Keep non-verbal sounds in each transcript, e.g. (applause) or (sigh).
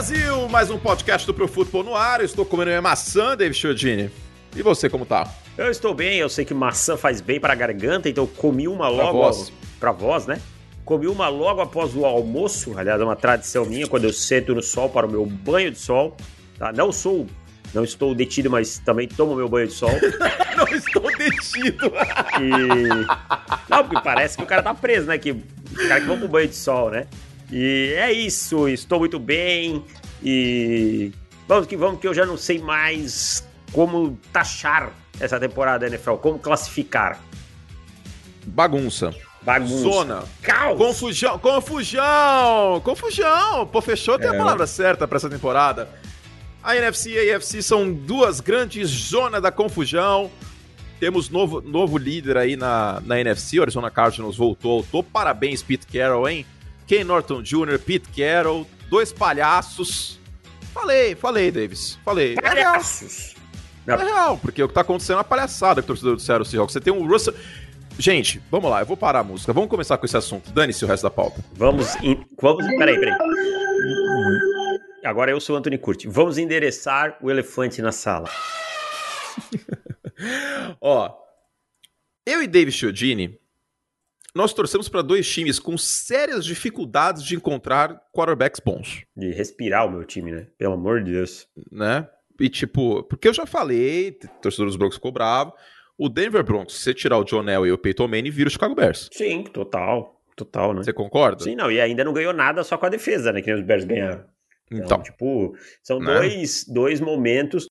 Brasil! Mais um podcast do Pro Futebol no ar. Eu estou comendo minha maçã, David Chiodini. E você, como tá? Eu estou bem, eu sei que maçã faz bem para a garganta, então comi uma logo. Pra voz. Pra voz, né? Comi uma logo após o almoço, aliás, é uma tradição minha, quando eu sento no sol para o meu banho de sol. Tá? Não sou, não estou detido, mas também tomo meu banho de sol. (laughs) Não estou detido! E... Não, porque parece que o cara tá preso, né? Que o cara que vão pro banho de sol, né? E é isso, estou muito bem e vamos que vamos que eu já não sei mais como taxar essa temporada da NFL, como classificar. Bagunça. Bagunça. Zona. Caos. Confusão. Confusão. Confusão. Pô, fechou que é a palavra certa pra essa temporada. A NFC e a AFC são duas grandes zonas da confusão. Temos novo, novo líder aí na, na NFC. O Arizona Cardinals voltou ao topo. Parabéns, Pete Carroll, hein? Ken Norton Jr., Pete Carroll, dois palhaços. Falei, falei, Davis. Falei. É. Palhaços. É real, porque o que tá acontecendo é uma palhaçada que o torcedor do Seattle Seahawks. Você tem um Russell... Gente, vamos lá, eu vou parar a música. Vamos começar com esse assunto. Dane-se o resto da pauta. Vamos. Vamos. Peraí, peraí. Agora eu sou o Anthony Curti. Vamos endereçar o elefante na sala. (laughs) Ó, eu e David Chiodini, nós torcemos para dois times com sérias dificuldades de encontrar quarterbacks bons, De respirar o meu time, né? Pelo amor de Deus. né? E tipo, porque eu já falei, torcedor dos Broncos ficou bravo, o Denver Broncos, se você tirar o John Elway e o Peyton Manning, vira o Chicago Bears. Sim, total. Total, né? Você concorda? Sim, não. E ainda não ganhou nada só com a defesa, né? Que nem os Bears ganharam. Então, Então, tipo, são né? dois, dois momentos.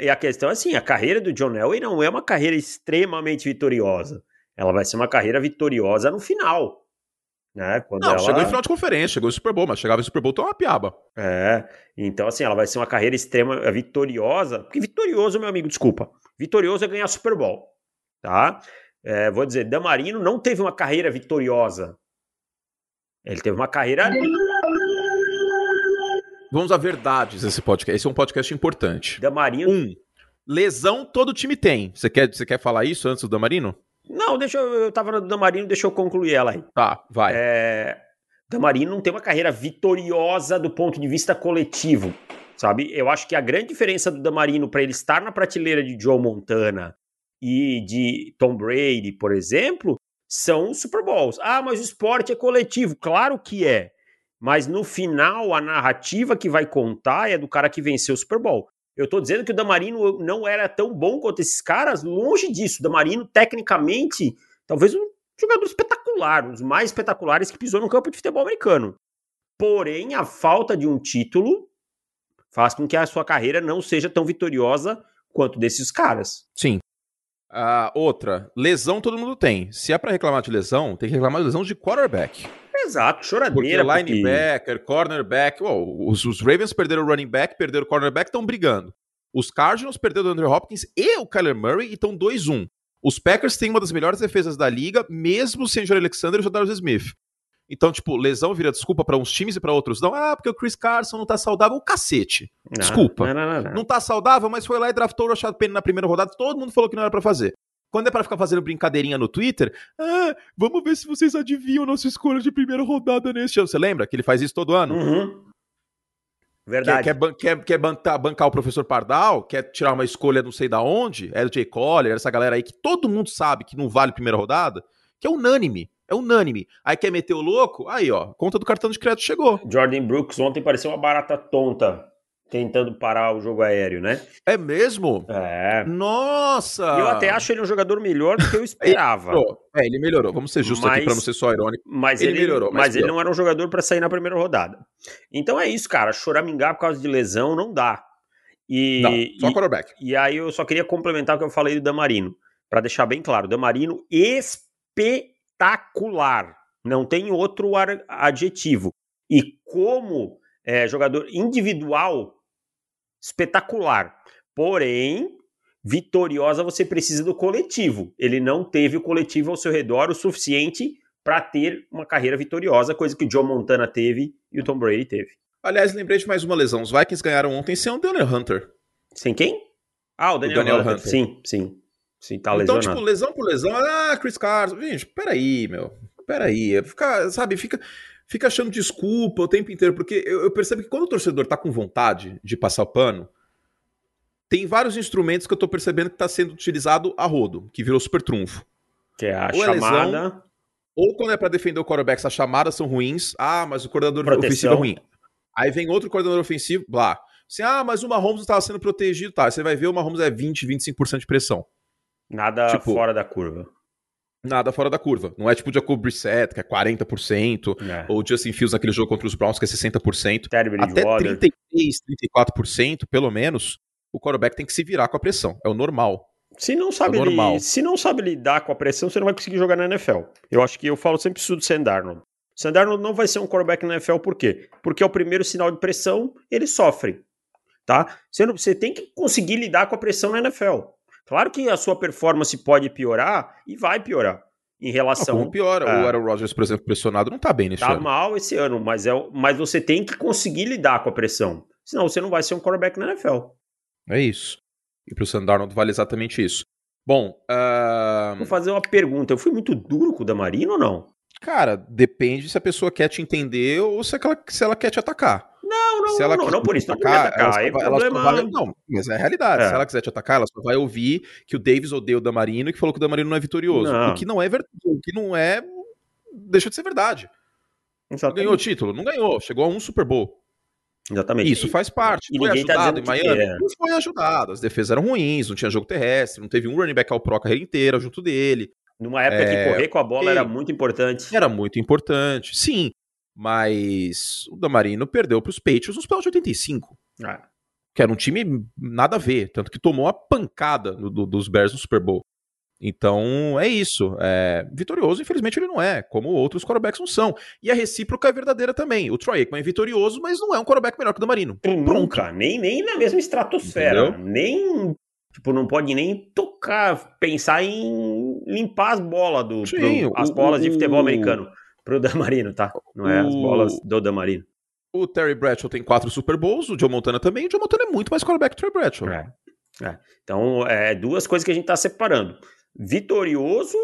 E a questão é assim: a carreira do John Elway não é uma carreira extremamente vitoriosa. Ela vai ser uma carreira vitoriosa no final. Né? Quando não, ela... chegou em final de conferência, chegou em Super Bowl, mas chegava em Super Bowl, então é uma piaba. É. Então, assim, ela vai ser uma carreira extrema é, vitoriosa. Porque vitorioso, meu amigo, desculpa. Vitorioso é ganhar Super Bowl. Tá? É, vou dizer, Damarino não teve uma carreira vitoriosa. Ele teve uma carreira. Vamos a verdades nesse podcast. Esse é um podcast importante. Damarino. Um, lesão todo time tem. Você quer, você quer falar isso antes do Damarino? Não, deixa eu. Eu tava no Damarino, deixa eu concluir ela aí. Tá, vai. É, Damarino não tem uma carreira vitoriosa do ponto de vista coletivo, sabe? Eu acho que a grande diferença do Damarino para ele estar na prateleira de Joe Montana e de Tom Brady, por exemplo, são os Super Bowls. Ah, mas o esporte é coletivo. Claro que é. Mas no final, a narrativa que vai contar é do cara que venceu o Super Bowl. Eu tô dizendo que o Damarino não era tão bom quanto esses caras, longe disso. O Damarino, tecnicamente, talvez um jogador espetacular, um dos mais espetaculares que pisou no campo de futebol americano. Porém, a falta de um título faz com que a sua carreira não seja tão vitoriosa quanto desses caras. Sim. Ah, outra, lesão todo mundo tem. Se é pra reclamar de lesão, tem que reclamar de lesão de quarterback. Exato, Porque choradeira. linebacker, cornerback, oh, os, os Ravens perderam o running back, perderam o cornerback, estão brigando. Os Cardinals perderam o Andrew Hopkins e o Kyler Murray e estão 2-1. Os Packers têm uma das melhores defesas da liga, mesmo sem Joe Alexander e o Jadarius Smith. Então, tipo, lesão vira desculpa pra uns times e pra outros não. Ah, porque o Chris Carson não tá saudável. O cacete. Não, Desculpa. Não, não, não, não. Não tá saudável, mas foi lá e draftou o Rashad Penny na primeira rodada. Todo mundo falou que não era pra fazer. Quando é pra ficar fazendo brincadeirinha no Twitter, ah, vamos ver se vocês adivinham nossa escolha de primeira rodada neste ano. Você lembra que ele faz isso todo ano? Uhum. Quer, Verdade. quer, ban- quer, quer bancar, bancar o professor Pardal? Quer tirar uma escolha não sei da onde? É do Jay Collier, essa galera aí que todo mundo sabe que não vale primeira rodada, que é unânime. É unânime. Aí quer meter o louco? Aí, ó, conta do cartão de crédito chegou. Jordan Brooks ontem pareceu uma barata tonta tentando parar o jogo aéreo, né? É mesmo? É. Nossa! Eu até acho ele um jogador melhor do que eu (laughs) esperava. Melhorou. É, ele melhorou. Vamos ser justos aqui Mas- pra não ser só irônico. Mas Ele ele, melhorou, mas mas ele não era um jogador pra sair na primeira rodada. Então é isso, cara. Choramingar por causa de lesão não dá. E, Não, só e, quarterback. e aí eu só queria complementar o que eu falei do Damarino, Pra deixar bem claro. Damarino espetacular. Não tem outro adjetivo. E como é, jogador individual, espetacular. Porém, vitoriosa você precisa do coletivo. Ele não teve o coletivo ao seu redor o suficiente para ter uma carreira vitoriosa, coisa que o Joe Montana teve e o Tom Brady teve. Aliás, lembrei de mais uma lesão. Os Vikings ganharam ontem sem o Daniel Hunter. Sem quem? Ah, o Daniel, Daniel Hunter. Hunter. Sim, sim. Sim, tá então, lesionado. tipo, lesão por lesão. Ah, Chris Carson. Gente, peraí, meu. Peraí. Fica, sabe, fica. Fica achando desculpa o tempo inteiro, porque eu, eu percebo que quando o torcedor tá com vontade de passar o pano, tem vários instrumentos que eu tô percebendo que tá sendo utilizado a rodo, que virou super trunfo. Que é a ou é chamada. lesão, ou quando é para defender o quarterback, as chamadas são ruins. Ah, mas o coordenador Proteção. ofensivo é ruim. Aí vem outro coordenador ofensivo, blá. Assim, ah, mas o Mahomes estava sendo protegido, tá. Você vai ver o Mahomes é 20, 25% de pressão. Nada tipo, fora da curva. Nada fora da curva. Não é tipo o Jacob Brissett, que é 40%, é. ou o Justin Fields naquele jogo contra os Browns, que é 60%. Até 33, 34%, pelo menos, o quarterback tem que se virar com a pressão. É o normal. Se não sabe, é li... se não sabe lidar com a pressão, você não vai conseguir jogar na NFL. Eu acho que eu falo sempre isso do Sandarnold. Sandarnold não vai ser um quarterback na NFL por quê? Porque é o primeiro sinal de pressão, ele sofre, tá? Você, não, você tem que conseguir lidar com a pressão na NFL. Claro que a sua performance pode piorar e vai piorar em relação. Não, como piora. É, o Aaron Rodgers, por exemplo, pressionado, não tá bem nesse tá ano. Tá mal esse ano, mas, é, mas você tem que conseguir lidar com a pressão. Senão você não vai ser um quarterback na NFL. É isso. E pro Sandarnold vale exatamente isso. Bom, uh... vou fazer uma pergunta. Eu fui muito duro com o Damarino ou não? Cara, depende se a pessoa quer te entender ou se ela, se ela quer te atacar. Não, não, se ela não, não, não por isso. Atacar, não, atacar, ela, ela problema... vai, não, mas é a realidade. É. Se ela quiser te atacar, ela só vai ouvir que o Davis odeia o Damarino e que falou que o Damarino não é vitorioso. Não. O que não é verdade. O que não é. Deixa de ser verdade. Exatamente. Ganhou o título? Não ganhou. Chegou a um Super Bowl. Exatamente. Isso faz parte. E foi tá ajudado tá em Miami? É. Não foi ajudado. As defesas eram ruins, não tinha jogo terrestre, não teve um running back ao pro a carreira inteira junto dele. Numa época é... que correr com a bola era muito importante. Era muito importante, sim. Mas o Damarino perdeu para os Patriots nos playoffs de 85. É. Que era um time nada a ver. Tanto que tomou a pancada do, do, dos Bears no Super Bowl. Então é isso. É, vitorioso, infelizmente, ele não é, como outros quarterbacks não são. E a recíproca é verdadeira também. O Troy Aikman é vitorioso, mas não é um quarterback melhor que o Damarino. Nunca, nem, nem na mesma estratosfera. Entendeu? Nem. Tipo, não pode nem tocar, pensar em limpar as bolas do. Sim, pro, as bolas o, de futebol americano pro Damarino, tá? Não é o, as bolas do Damarino. O Terry Bradshaw tem quatro Super Bowls, o Joe Montana também. O Joe Montana é muito mais quarterback que o Terry Bradshaw. É. É. Então, é duas coisas que a gente tá separando vitorioso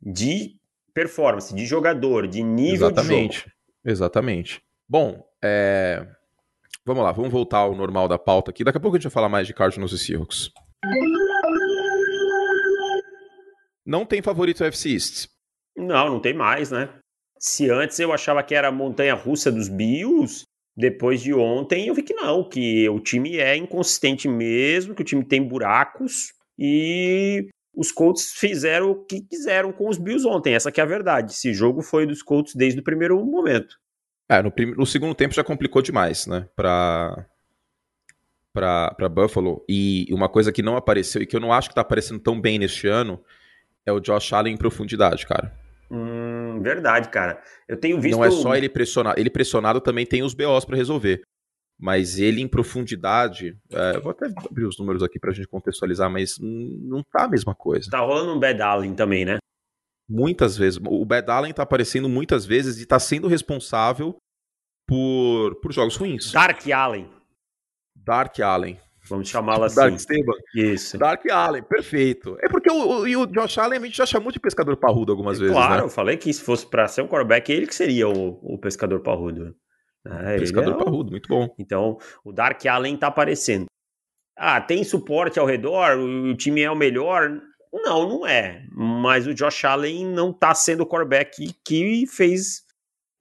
de performance, de jogador, de nível Exatamente. de jogo. Exatamente. Bom, é... vamos lá, vamos voltar ao normal da pauta aqui. Daqui a pouco a gente vai falar mais de Cardinals e Seahawks. Não tem favorito UFC East? Não, não tem mais, né? Se antes eu achava que era a montanha russa dos Bills, depois de ontem eu vi que não, que o time é inconsistente mesmo, que o time tem buracos e os Colts fizeram o que quiseram com os Bills ontem. Essa que é a verdade. Esse jogo foi dos Colts desde o primeiro momento. É, no, prim... no segundo tempo já complicou demais, né? Pra... Pra Buffalo. E uma coisa que não apareceu e que eu não acho que tá aparecendo tão bem neste ano é o Josh Allen em profundidade, cara. Hum, verdade, cara. Eu tenho visto. Não é só ele pressionado. Ele pressionado também tem os BOs para resolver mas ele em profundidade, é, vou até abrir os números aqui para a gente contextualizar, mas não tá a mesma coisa. Tá rolando um Bad Allen também, né? Muitas vezes. O Bad Allen tá aparecendo muitas vezes e tá sendo responsável por, por jogos ruins. Dark Allen. Dark Allen. Vamos chamá-lo assim. Dark Esteban. Isso. Dark Allen, perfeito. É porque o, o, o Josh Allen a gente já chamou de pescador parrudo algumas é, vezes, claro, né? eu falei que se fosse para ser um quarterback, ele que seria o, o pescador parrudo. É, Pescador é parrudo, muito bom. Então, o Dark Allen tá aparecendo. Ah, tem suporte ao redor? O time é o melhor? Não, não é. Mas o Josh Allen não tá sendo o quarterback que fez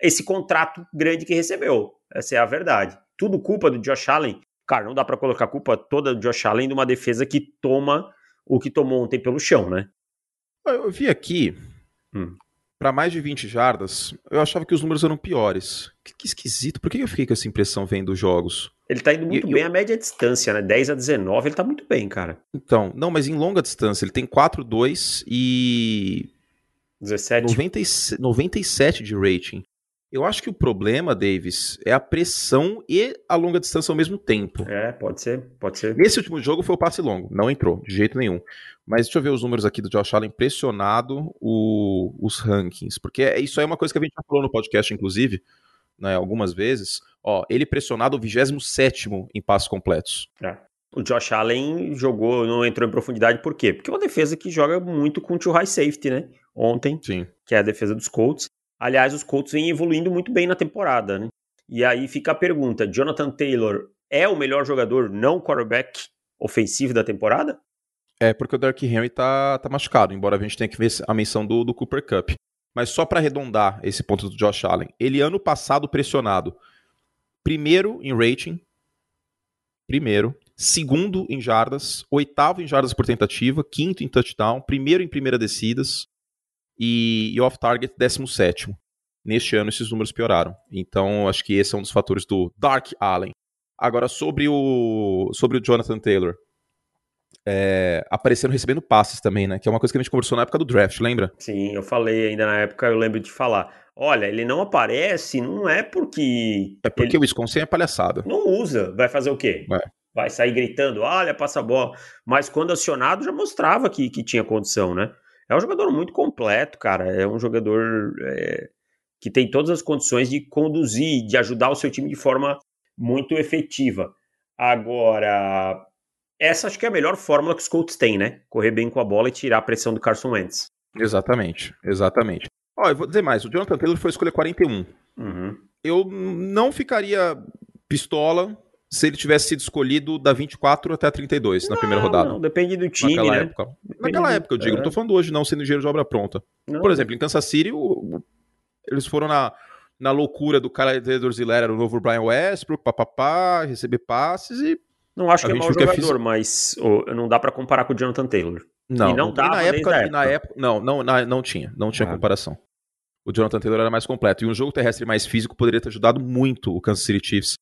esse contrato grande que recebeu. Essa é a verdade. Tudo culpa do Josh Allen. Cara, não dá para colocar a culpa toda do Josh Allen de uma defesa que toma o que tomou ontem pelo chão, né? Eu vi aqui hum para mais de 20 jardas, eu achava que os números eram piores. Que, que, esquisito. Por que eu fiquei com essa impressão vendo os jogos? Ele tá indo muito e, bem eu... a média distância, né? 10 a 19, ele tá muito bem, cara. Então, não, mas em longa distância, ele tem 4-2 e. 17. 90, 97 de rating. Eu acho que o problema, Davis, é a pressão e a longa distância ao mesmo tempo. É, pode ser, pode ser. Nesse último jogo foi o passe longo, não entrou, de jeito nenhum. Mas deixa eu ver os números aqui do Josh Allen pressionado o, os rankings, porque é, isso aí é uma coisa que a gente já falou no podcast, inclusive, né, algumas vezes. Ó, ele pressionado o 27 em passos completos. É. O Josh Allen jogou, não entrou em profundidade, por quê? Porque é uma defesa que joga muito com o high safety, né? Ontem, Sim. que é a defesa dos Colts. Aliás, os Colts vêm evoluindo muito bem na temporada, né? E aí fica a pergunta: Jonathan Taylor é o melhor jogador não quarterback ofensivo da temporada? É, porque o Dark Henry tá, tá machucado, embora a gente tenha que ver a menção do, do Cooper Cup. Mas só para arredondar esse ponto do Josh Allen, ele ano passado pressionado, primeiro em rating, primeiro, segundo em jardas, oitavo em jardas por tentativa, quinto em touchdown, primeiro em primeiras descidas e, e off-target, décimo sétimo. Neste ano esses números pioraram. Então acho que esse é um dos fatores do Dark Allen. Agora sobre o sobre o Jonathan Taylor, é, aparecendo recebendo passes também, né? Que é uma coisa que a gente conversou na época do draft, lembra? Sim, eu falei ainda na época, eu lembro de falar. Olha, ele não aparece, não é porque. É porque ele... o Wisconsin é palhaçada. Não usa. Vai fazer o quê? É. Vai sair gritando, olha, passa a bola. Mas quando acionado já mostrava que, que tinha condição, né? É um jogador muito completo, cara. É um jogador é, que tem todas as condições de conduzir, de ajudar o seu time de forma muito efetiva. Agora, essa acho que é a melhor fórmula que os Colts têm, né? Correr bem com a bola e tirar a pressão do Carson Wentz. Exatamente, exatamente. Ó, eu vou dizer mais, o Jonathan Taylor foi escolher 41. Uhum. Eu não ficaria pistola se ele tivesse sido escolhido da 24 até a 32 não, na primeira rodada. Não, depende do time, Naquela né? Época. Depende Naquela do... época, eu digo, é. não tô falando hoje não, sendo engenheiro de obra pronta. Não. Por exemplo, em Kansas City, o... eles foram na, na loucura do cara de Dorzilera, era o novo Brian Westbrook, papapá, receber passes e não acho que é mau jogador, fiz... mas oh, não dá para comparar com o Jonathan Taylor. Não, e não dá na época, época. Na época, não, não, na, não tinha, não tinha ah. comparação. O Jonathan Taylor era mais completo. E um jogo terrestre mais físico poderia ter ajudado muito o Kansas City Chiefs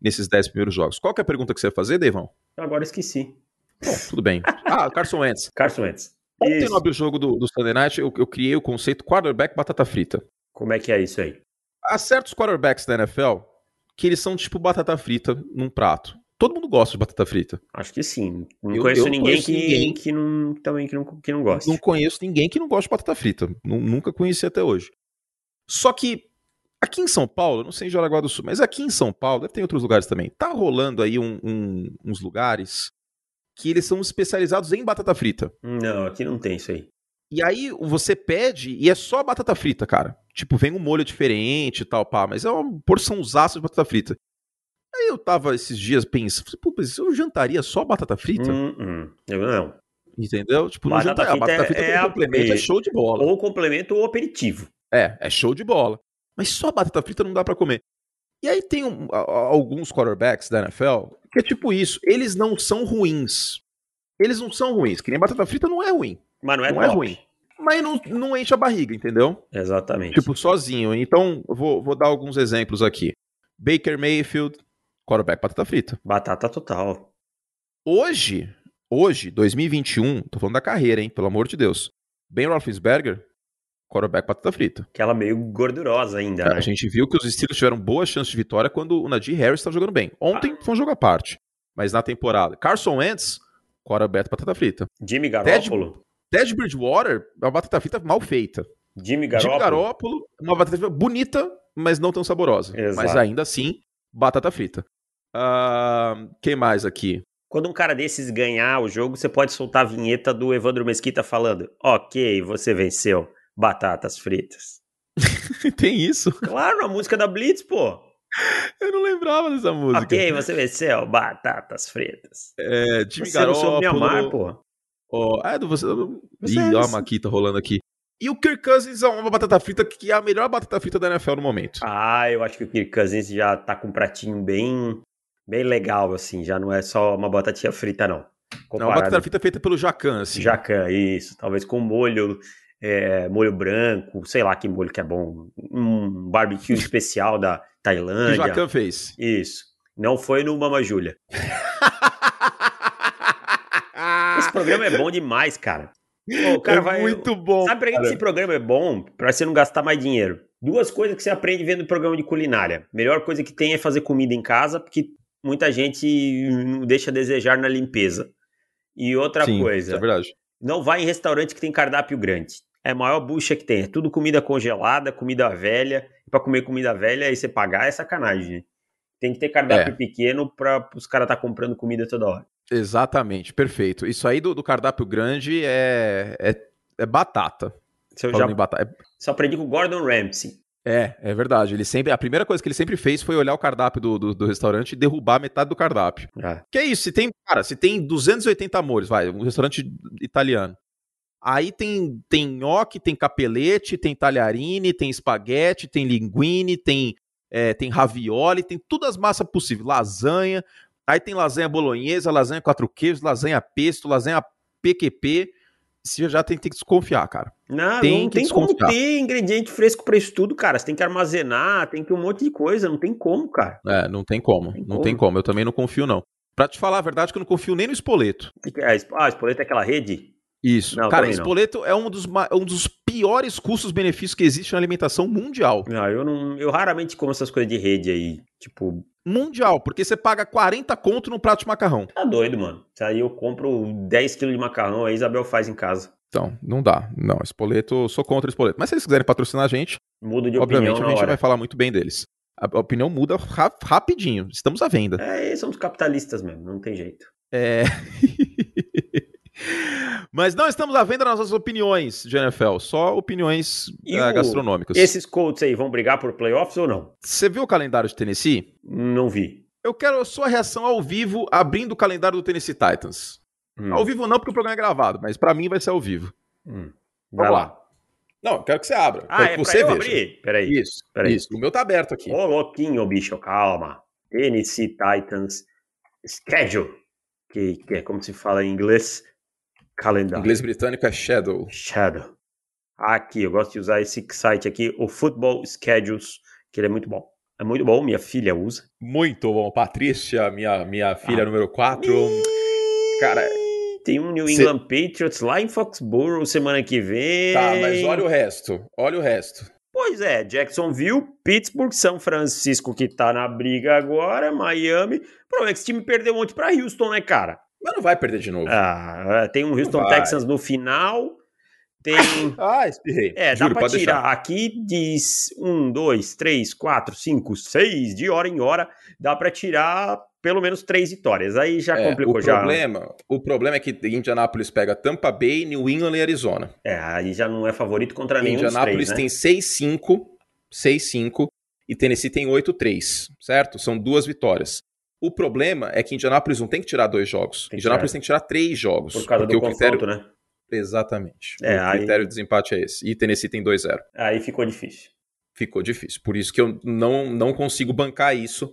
nesses 10 primeiros jogos. Qual é a pergunta que você ia fazer, Devão? Agora esqueci. Bom, tudo bem. Ah, Carson Wentz. (laughs) Carson Wentz. Ontem isso. no o jogo do, do Sunday Night, eu, eu criei o conceito quarterback batata frita. Como é que é isso aí? Há certos quarterbacks da NFL que eles são tipo batata frita num prato. Todo mundo gosta de batata frita. Acho que sim. Não eu, conheço eu ninguém, conheço que, ninguém que não também que não, que não gosta. Não conheço ninguém que não gosta de batata frita. Nunca conheci até hoje. Só que aqui em São Paulo, não sei em Jaraguá do Sul, mas aqui em São Paulo, deve ter outros lugares também. Tá rolando aí um, um, uns lugares que eles são especializados em batata frita. Não, aqui não tem isso aí. E aí você pede e é só batata frita, cara. Tipo, vem um molho diferente e tal, pá, mas é uma porçãozaça de batata frita. Aí eu tava esses dias pensando, pô, mas eu jantaria só batata frita? Hum, hum. Eu não. Entendeu? Tipo, batata não jantaria. Batata frita é, é complemento, é show de bola. Ou complemento ou aperitivo. É, é show de bola. Mas só batata frita não dá para comer. E aí tem um, alguns quarterbacks da NFL que é tipo isso. Eles não são ruins. Eles não são ruins. Que nem batata frita não é ruim. Mas não é, não é ruim. Mas não, não enche a barriga, entendeu? Exatamente. Tipo, sozinho. Então, vou, vou dar alguns exemplos aqui. Baker Mayfield, Quarterback batata frita. Batata total. Hoje, hoje, 2021, tô falando da carreira, hein? Pelo amor de Deus. Ben Roethlisberger, quarterback batata frita. Aquela meio gordurosa ainda, é, né? A gente viu que os Steelers tiveram boa chance de vitória quando o Najee Harris estava jogando bem. Ontem ah. foi um jogo à parte, mas na temporada. Carson Wentz, quarterback batata frita. Jimmy Garoppolo. Ted, Ted Bridgewater, uma batata frita mal feita. Jimmy Garoppolo. Jimmy Garoppolo, uma batata frita bonita, mas não tão saborosa. Exato. Mas ainda assim, batata frita. Uh, quem mais aqui? Quando um cara desses ganhar o jogo, você pode soltar a vinheta do Evandro Mesquita falando: Ok, você venceu. Batatas fritas. (laughs) Tem isso? Claro, a música da Blitz, pô. Eu não lembrava dessa música. Ok, você venceu. Batatas fritas. É, Jimmy você Garoppolo. Você me amar, pô. Oh, é, do você. você Ih, é ó, a Maquita rolando aqui. E o Kirk Cousins é uma batata frita que é a melhor batata frita da NFL no momento. Ah, eu acho que o Kirk Cousins já tá com um pratinho bem bem legal, assim, já não é só uma batatinha frita, não. Comparado... Não, uma batata frita feita pelo Jacan, assim. Jacan, isso. Talvez com molho, é, molho branco, sei lá que molho que é bom. Um barbecue (laughs) especial da Tailândia. Que Jacan fez. Isso. Não foi no Mama Júlia. (laughs) Esse programa é bom demais, cara. Pô, cara é vai... muito bom. Sabe pra que esse programa é bom? Pra você não gastar mais dinheiro. Duas coisas que você aprende vendo o programa de culinária. Melhor coisa que tem é fazer comida em casa, porque muita gente deixa a desejar na limpeza. E outra Sim, coisa, é verdade. não vai em restaurante que tem cardápio grande. É a maior bucha que tem. É tudo comida congelada, comida velha. Para comer comida velha e você pagar é sacanagem. Né? Tem que ter cardápio é. pequeno para os caras estar tá comprando comida toda hora. Exatamente, perfeito. Isso aí do, do cardápio grande é, é, é batata. Se eu já, batata. É... Só aprendi com o Gordon Ramsay. É, é verdade. Ele sempre, a primeira coisa que ele sempre fez foi olhar o cardápio do, do, do restaurante e derrubar metade do cardápio. É. Que é isso, se tem, cara, se tem 280 amores, vai, um restaurante italiano. Aí tem, tem nhoque, tem capelete, tem talharine, tem espaguete, tem linguine, tem, é, tem ravioli, tem todas as massas possíveis. Lasanha, aí tem lasanha bolonhesa, lasanha quatro queijos, lasanha pesto, lasanha PQP você já tem, tem que desconfiar, cara. Não, tem não tem como ter ingrediente fresco para isso tudo, cara. Você tem que armazenar, tem que um monte de coisa, não tem como, cara. É, não tem como, não tem, não como. tem como. Eu também não confio, não. Pra te falar a verdade, que eu não confio nem no Espoleto. É, ah, Espoleto é aquela rede? Isso. Não, cara, Espoleto é um dos, um dos piores custos-benefícios que existe na alimentação mundial. Não, eu não. Eu raramente como essas coisas de rede aí. Tipo, mundial, porque você paga 40 conto no prato de macarrão. Tá doido, mano. Aí eu compro 10 quilos de macarrão, aí a Isabel faz em casa. Então, não dá. Não, Espoleto, sou contra Espoleto. Mas se eles quiserem patrocinar a gente, muda de obviamente opinião a gente vai falar muito bem deles. A opinião muda ra rapidinho. Estamos à venda. É, somos capitalistas mesmo, não tem jeito. É. (laughs) Mas não estamos à venda nas nossas opiniões de NFL, só opiniões uh, gastronômicas. Esses Colts aí vão brigar por playoffs ou não? Você viu o calendário de Tennessee? Não vi. Eu quero a sua reação ao vivo abrindo o calendário do Tennessee Titans. Hum. Ao vivo não, porque o programa é gravado, mas para mim vai ser ao vivo. Hum. Vai lá. lá. Não, quero que você abra. Ah, é que você pra eu veja. abrir? Peraí. Isso, peraí. Isso, o meu tá aberto aqui. Ô, louquinho, bicho, calma. Tennessee Titans Schedule, que, que é como se fala em inglês, calendário. Em inglês britânico é Shadow. Shadow. Aqui, eu gosto de usar esse site aqui, o Football Schedules, que ele é muito bom. É muito bom, minha filha usa. Muito bom. Patrícia, minha, minha filha ah. número 4. Cara, tem um New England Cê... Patriots lá em Foxborough semana que vem. Tá, mas olha o resto. Olha o resto. Pois é, Jacksonville, Pittsburgh, São Francisco que tá na briga agora, Miami. O problema é que esse time perdeu monte pra Houston, né, cara? Mas não vai perder de novo. Ah, é, tem um Houston Texans no final. Tem. (laughs) Ah, espirrei. É, Juro, dá pra tirar. Deixar. Aqui diz um, dois, três, quatro, cinco, seis, de hora em hora. Dá pra tirar pelo menos três vitórias. Aí já é, complicou. O já... problema, o problema é que Indianapolis pega Tampa Bay, New England e Arizona. É, aí já não é favorito contra nenhum Indianapolis três, né? tem 6-5, 6-5 e Tennessee tem 8-3, certo? São duas vitórias. O problema é que Indianapolis não tem que tirar dois jogos. Tem Indianapolis tem que tirar três jogos. Por causa do confronto, critério... né? Exatamente. É, o aí... critério de desempate é esse. E Tennessee tem 2-0. Aí ficou difícil. Ficou difícil. Por isso que eu não, não consigo bancar isso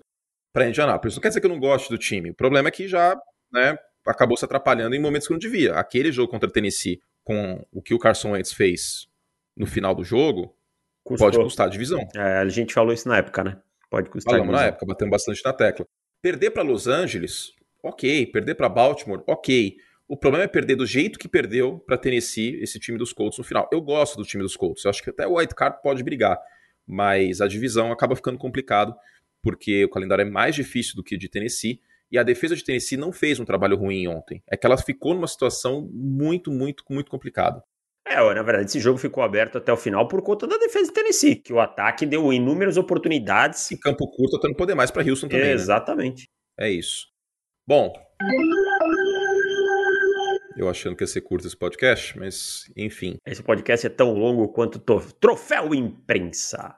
para Indianápolis. Não quer dizer que eu não goste do time. O problema é que já né, acabou se atrapalhando em momentos que não devia. Aquele jogo contra Tennessee, com o que o Carson Wentz fez no final do jogo, Custou. pode custar a divisão. É, a gente falou isso na época, né? Pode custar Falamos na época, batendo bastante na tecla. Perder para Los Angeles, ok. Perder para Baltimore, ok. O problema é perder do jeito que perdeu para Tennessee esse time dos Colts no final. Eu gosto do time dos Colts. Eu acho que até o White Card pode brigar, mas a divisão acaba ficando complicado porque o calendário é mais difícil do que o de Tennessee. E a defesa de Tennessee não fez um trabalho ruim ontem. É que ela ficou numa situação muito, muito, muito complicada. É, na verdade, esse jogo ficou aberto até o final por conta da defesa de Tennessee, que o ataque deu inúmeras oportunidades. E campo curto até não poder mais para Houston também. É, exatamente. Né? É isso. Bom. Eu achando que ia ser curto esse podcast, mas enfim. Esse podcast é tão longo quanto Troféu Imprensa.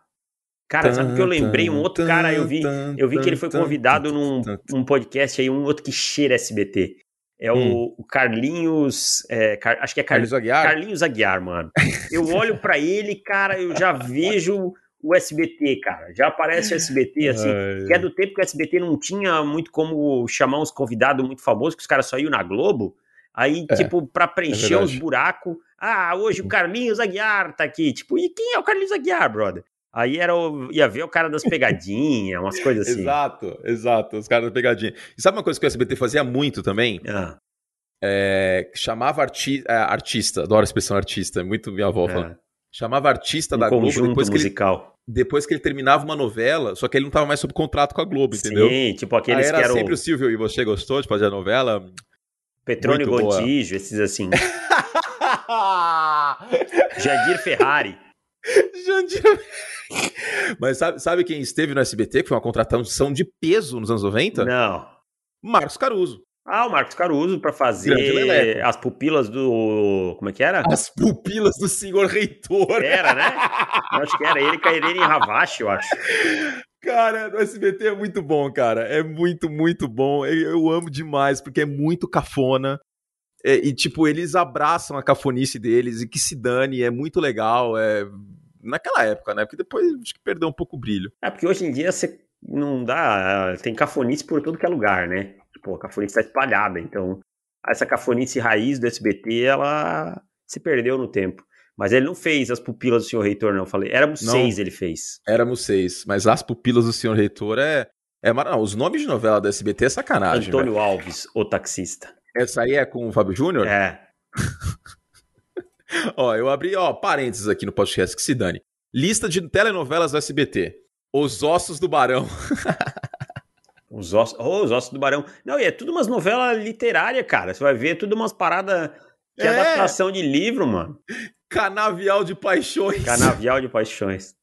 Cara, sabe que eu lembrei um outro cara, eu vi, eu vi que ele foi convidado num um podcast aí, um outro que cheira SBT. É hum. o, Carlinhos. É, Car, acho que é Car, Carlinhos Aguiar. Carlinhos Aguiar, mano. Eu olho para ele, cara, eu já vejo o SBT, cara. Já aparece o SBT, assim. Ai. Que é do tempo que o SBT não tinha muito como chamar uns convidados muito famosos, que os caras só iam na Globo. Aí, é, tipo, pra preencher é os buracos. Ah, hoje o Carlinhos Aguiar tá aqui. Tipo, e quem é o Carlinhos Aguiar, brother? Aí era o, ia ver o cara das pegadinhas, umas coisas assim. Exato, exato, os caras das pegadinhas. E sabe uma coisa que o SBT fazia muito também? Ah. É, chamava arti é, artista, adoro a expressão artista, muito minha avó é. Chamava artista um da Globo depois musical. que ele, depois que ele terminava uma novela, só que ele não estava mais sob contrato com a Globo, entendeu? Sim, tipo aqueles Aí era que eram... sempre o Silvio e você gostou de fazer a novela? Petrônio Gontijo, esses assim. (laughs) Jadir Ferrari. Jandir... Mas sabe, sabe quem esteve no SBT, que foi uma contratação de peso nos anos 90? Não. Marcos Caruso. Ah, o Marcos Caruso para fazer as pupilas do. Como é que era? As pupilas do senhor reitor. Era, né? Eu acho que era ele, Cairene Ravache, eu acho. Cara, o SBT é muito bom, cara. É muito, muito bom. Eu, eu amo demais, porque é muito cafona. É, e, tipo, eles abraçam a cafonice deles e que se dane, é muito legal. É... Naquela época, né? Porque depois acho que perdeu um pouco o brilho. É, porque hoje em dia você não dá. Tem cafonice por todo que é lugar, né? Tipo, a cafonice tá espalhada. Então, essa cafonice raiz do SBT, ela se perdeu no tempo. Mas ele não fez as pupilas do senhor reitor, não. Eu falei, éramos não, seis, ele fez. Éramos seis, mas as pupilas do senhor reitor é. é não, os nomes de novela da SBT é sacanagem. Antônio. Alves, o taxista. Essa aí é com o Fábio Júnior? É. (laughs) ó, eu abri, ó, parênteses aqui no podcast que se dane. Lista de telenovelas do SBT. Os Ossos do Barão. (laughs) os Ossos, oh, os Ossos do Barão. Não, e é tudo umas novelas literárias, cara. Você vai ver tudo umas paradas que é adaptação de livro, mano. Canavial de Paixões. Canavial de Paixões.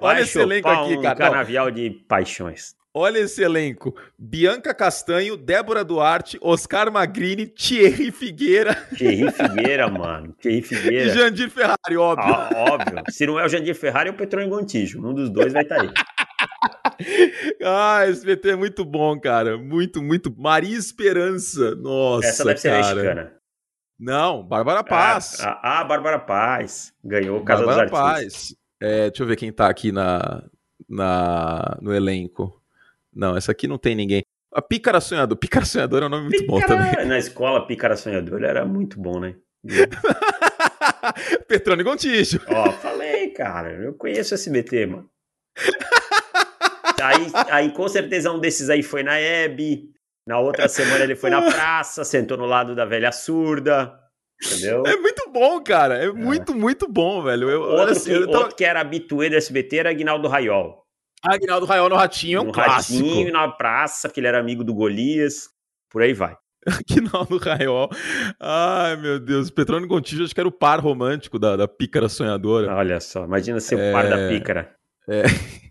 Olha esse elenco aqui, um cara. Canavial de Paixões. Olha esse elenco. Bianca Castanho, Débora Duarte, Oscar Magrini, Thierry Figueira. Thierry (laughs) Figueira, mano. Thierry Figueira. E Jandir Ferrari, óbvio. Ah, óbvio. Se não é o Jandir Ferrari, é o Petrônio Gontijo. Um dos dois vai estar tá aí. (laughs) ah, esse PT é muito bom, cara. Muito, muito. Maria Esperança. Nossa, Essa deve cara. ser mexicana. Não, Bárbara Paz. Ah, ah, ah Bárbara Paz. Ganhou o Casa Bárbara dos Paz. É, deixa eu ver quem tá aqui na, na, no elenco. Não, essa aqui não tem ninguém. A Pícara Sonhador. Pícara Sonhador é um nome muito Pícara... bom também. Na escola, Pícara Sonhador era muito bom, né? (laughs) Petrone Gontijo. Ó, falei, cara. Eu conheço SBT, mano. aí, aí, com certeza, um desses aí foi na Hebe. Na outra semana ele foi na praça, sentou no lado da velha surda. Entendeu? É muito bom, cara. É, é. muito, muito bom, velho. Eu, outro, assim, que, eu outro que era habituê do SBT era Aguinaldo Raiol. Aguinaldo Raiol no Ratinho é um no clássico. Ratinho, na praça, porque ele era amigo do Golias. Por aí vai. (laughs) Aguinaldo Raiol. Ai, meu Deus. Petrônio Gontijo, acho que era o par romântico da, da pícara sonhadora. Olha só, imagina ser é... o par da pícara. É. (laughs)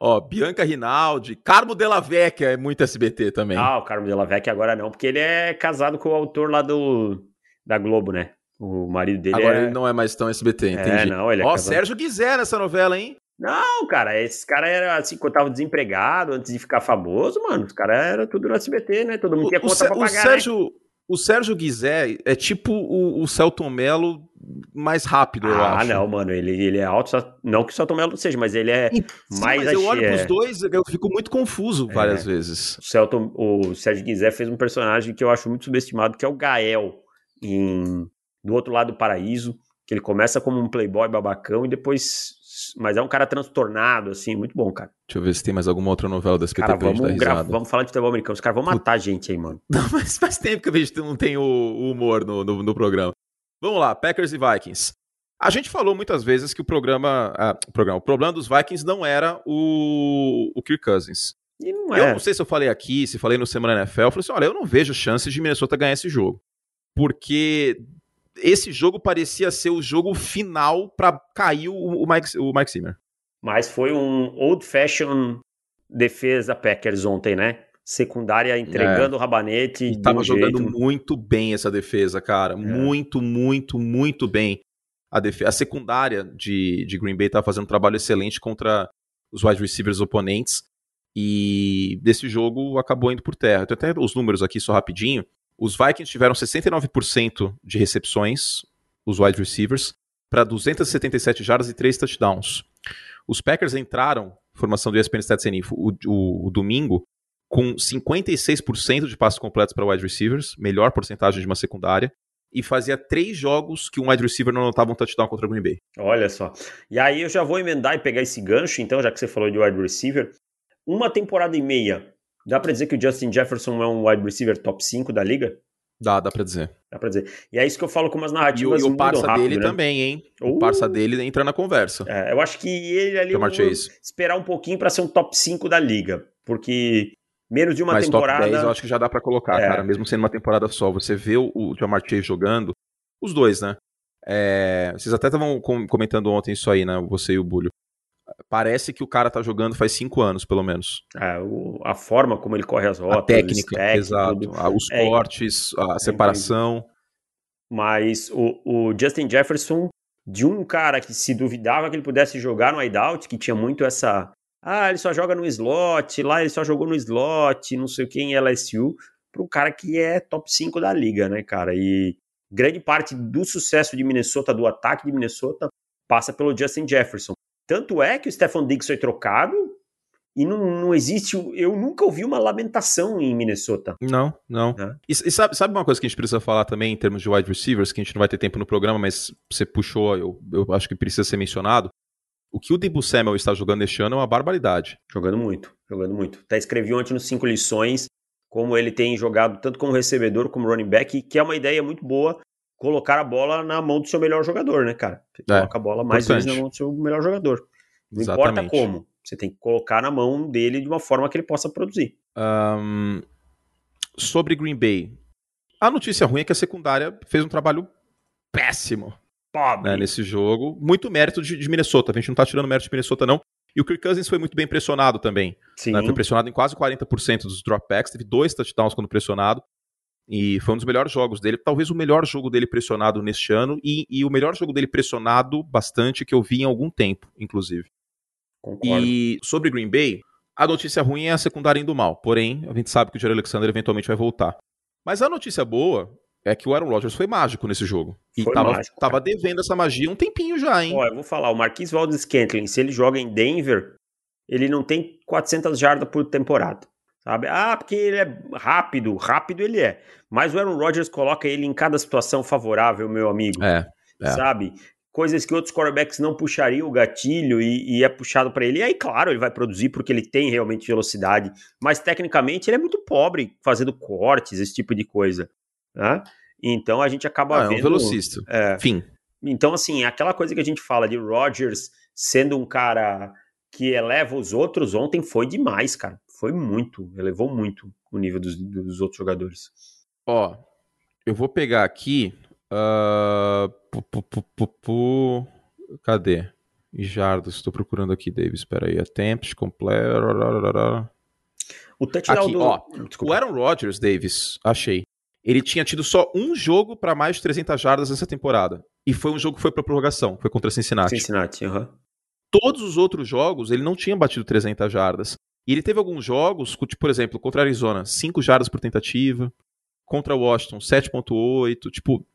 Ó, Bianca Rinaldi, Carmo Della Vecchia é muito SBT também. Ah, o Carmo Della Vecchia agora não, porque ele é casado com o autor lá do da Globo, né? O marido dele Agora é... ele não é mais tão SBT, é, entendi. É, não, ele é Ó, casado... Sérgio Guizé nessa novela, hein? Não, cara, esse cara era assim, quando tava desempregado, antes de ficar famoso, mano, os caras era tudo no SBT, né? Todo mundo tinha conta o, pra pagar, o Sérgio, né? O Sérgio Guizé é tipo o, o Celton Mello mais rápido, ah, eu acho. Ah, não, mano, ele, ele é alto, não que o Celton Mello seja, mas ele é Sim, mais... Mas eu olho é... pros dois, eu fico muito confuso é. várias vezes. O, Celton, o Sérgio Guizé fez um personagem que eu acho muito subestimado, que é o Gael, em Do Outro Lado do Paraíso, que ele começa como um playboy babacão e depois mas é um cara transtornado, assim, muito bom, cara. Deixa eu ver se tem mais alguma outra novela da SBT cara, vamos, gra- vamos falar de futebol americano. Os caras vão matar a gente aí, mano. (laughs) Não, mas faz tempo que a gente não tem o, o humor no, no, no, programa. Vamos lá, Packers e Vikings. A gente falou muitas vezes que o programa, ah, o programa, o problema dos Vikings não era o, o Kirk Cousins. E não é. Eu não sei se eu falei aqui, se falei no Semana NFL, eu falei assim, olha, eu não vejo chances de Minnesota ganhar esse jogo. Porque esse jogo parecia ser o jogo final para cair o, o, Mike, o Mike Zimmer. Mas foi um old fashion defesa Packers ontem, né? Secundária entregando é. o rabanete. E tava jogando jeito. muito bem essa defesa, cara. É. Muito, muito, muito bem. A, defesa, a secundária de, de Green Bay tava fazendo um trabalho excelente contra os wide receivers oponentes. E desse jogo acabou indo por terra. Eu tenho até os números aqui só rapidinho. Os Vikings tiveram 69% de recepções, os wide receivers, para 277 jardas e 3 touchdowns. Os Packers entraram, formação do ESPN Stats Info, o, o, o domingo, com 56% de passos completos para wide receivers, melhor porcentagem de uma secundária, e fazia três jogos que um wide receiver não anotava um touchdown contra o Green Bay. Olha só. E aí eu já vou emendar e pegar esse gancho, então, já que você falou de wide receiver. Uma temporada e meia Dá pra dizer que o Justin Jefferson é um wide receiver top 5 da liga? Dá, dá pra dizer. Dá pra dizer. E é isso que eu falo com umas narrativas. E, e o parça rápido, dele né? também, hein? Uh, o parça dele entra na conversa. É, eu acho que ele ali vai esperar um pouquinho para ser um top 5 da liga. Porque menos de uma Mas temporada. Top 10 eu acho que já dá para colocar, é. cara. Mesmo sendo uma temporada só. Você vê o, o Jamar Chase jogando, os dois, né? É, vocês até estavam comentando ontem isso aí, né? Você e o Bulho. Parece que o cara tá jogando faz cinco anos, pelo menos. É, o, a forma como ele corre as rotas, a técnica, stack, exato. Tudo. Os é, cortes, a é separação. Mas o, o, Justin Jefferson, de um cara que se duvidava que ele pudesse jogar no hideout, que tinha muito essa. Ah, ele só joga no slot, lá ele só jogou no slot, não sei o que em LSU, para um cara que é top 5 da liga, né, cara? E grande parte do sucesso de Minnesota, do ataque de Minnesota, passa pelo Justin Jefferson. Tanto é que o Stefan Diggs foi trocado e não, não existe. Eu nunca ouvi uma lamentação em Minnesota. Não, não. É. E, e, sabe, sabe uma coisa que a gente precisa falar também em termos de wide receivers, que a gente não vai ter tempo no programa, mas você puxou, eu, eu acho que precisa ser mencionado. O que o Debo Samuel está jogando este ano é uma barbaridade. Jogando muito, jogando muito. Até escrevi ontem nos cinco lições como ele tem jogado tanto como recebedor como running back, que é uma ideia muito boa colocar a bola na mão do seu melhor jogador, né, cara? Você é, coloca a bola mais importante. vezes na mão do seu melhor jogador. Não Exatamente. importa como. Você tem que colocar na mão dele de uma forma que ele possa produzir. Um, sobre Green Bay. A notícia ruim é que a secundária fez um trabalho péssimo né, nesse jogo. Muito mérito de, de, Minnesota. A gente não tá tirando mérito de Minnesota, não. E o Kirk Cousins foi muito bem pressionado também. Sim. Né? Foi pressionado em quase 40% dos dropbacks. Teve dois touchdowns quando pressionado. E foi um dos melhores jogos dele, talvez o melhor jogo dele pressionado neste ano, e, e o melhor jogo dele pressionado bastante que eu vi em algum tempo, inclusive. Concordo. E sobre Green Bay, a notícia ruim é a secundária indo mal. Porém, a gente sabe que o Jerry Alexander eventualmente vai voltar. Mas a notícia boa é que o Aaron Rodgers foi mágico nesse jogo. E foi tava, mágico, tava devendo essa magia um tempinho já, hein? Ó, eu vou falar, o Marquis Valdez Scantling, se ele joga em Denver, ele não tem 400 jardas por temporada. Sabe? Ah, porque ele é rápido, rápido ele é. Mas o Aaron Rodgers coloca ele em cada situação favorável, meu amigo. É. é. Sabe? Coisas que outros quarterbacks não puxariam o gatilho e, e é puxado para ele. E aí, claro, ele vai produzir porque ele tem realmente velocidade. Mas tecnicamente ele é muito pobre fazendo cortes, esse tipo de coisa. Né? Então a gente acaba ah, vendo. É um velocista. É, Fim. Então, assim, aquela coisa que a gente fala de Rodgers sendo um cara que eleva os outros, ontem foi demais, cara foi muito, elevou muito o nível dos, dos outros jogadores. Ó, eu vou pegar aqui. Uh, pu, pu, pu, cadê? Jardas, estou procurando aqui, Davis. Espera aí, attempts, completo. O touchdown aqui, do... ó, o Aaron Rodgers, Davis, achei. Ele tinha tido só um jogo para mais de 300 jardas nessa temporada. E foi um jogo que foi para prorrogação, foi contra Cincinnati. Cincinnati, aham. Uhum. Todos os outros jogos ele não tinha batido 300 jardas. E ele teve alguns jogos, tipo, por exemplo, contra a Arizona, 5 jardas por tentativa. Contra o Washington, 7.8. Tipo,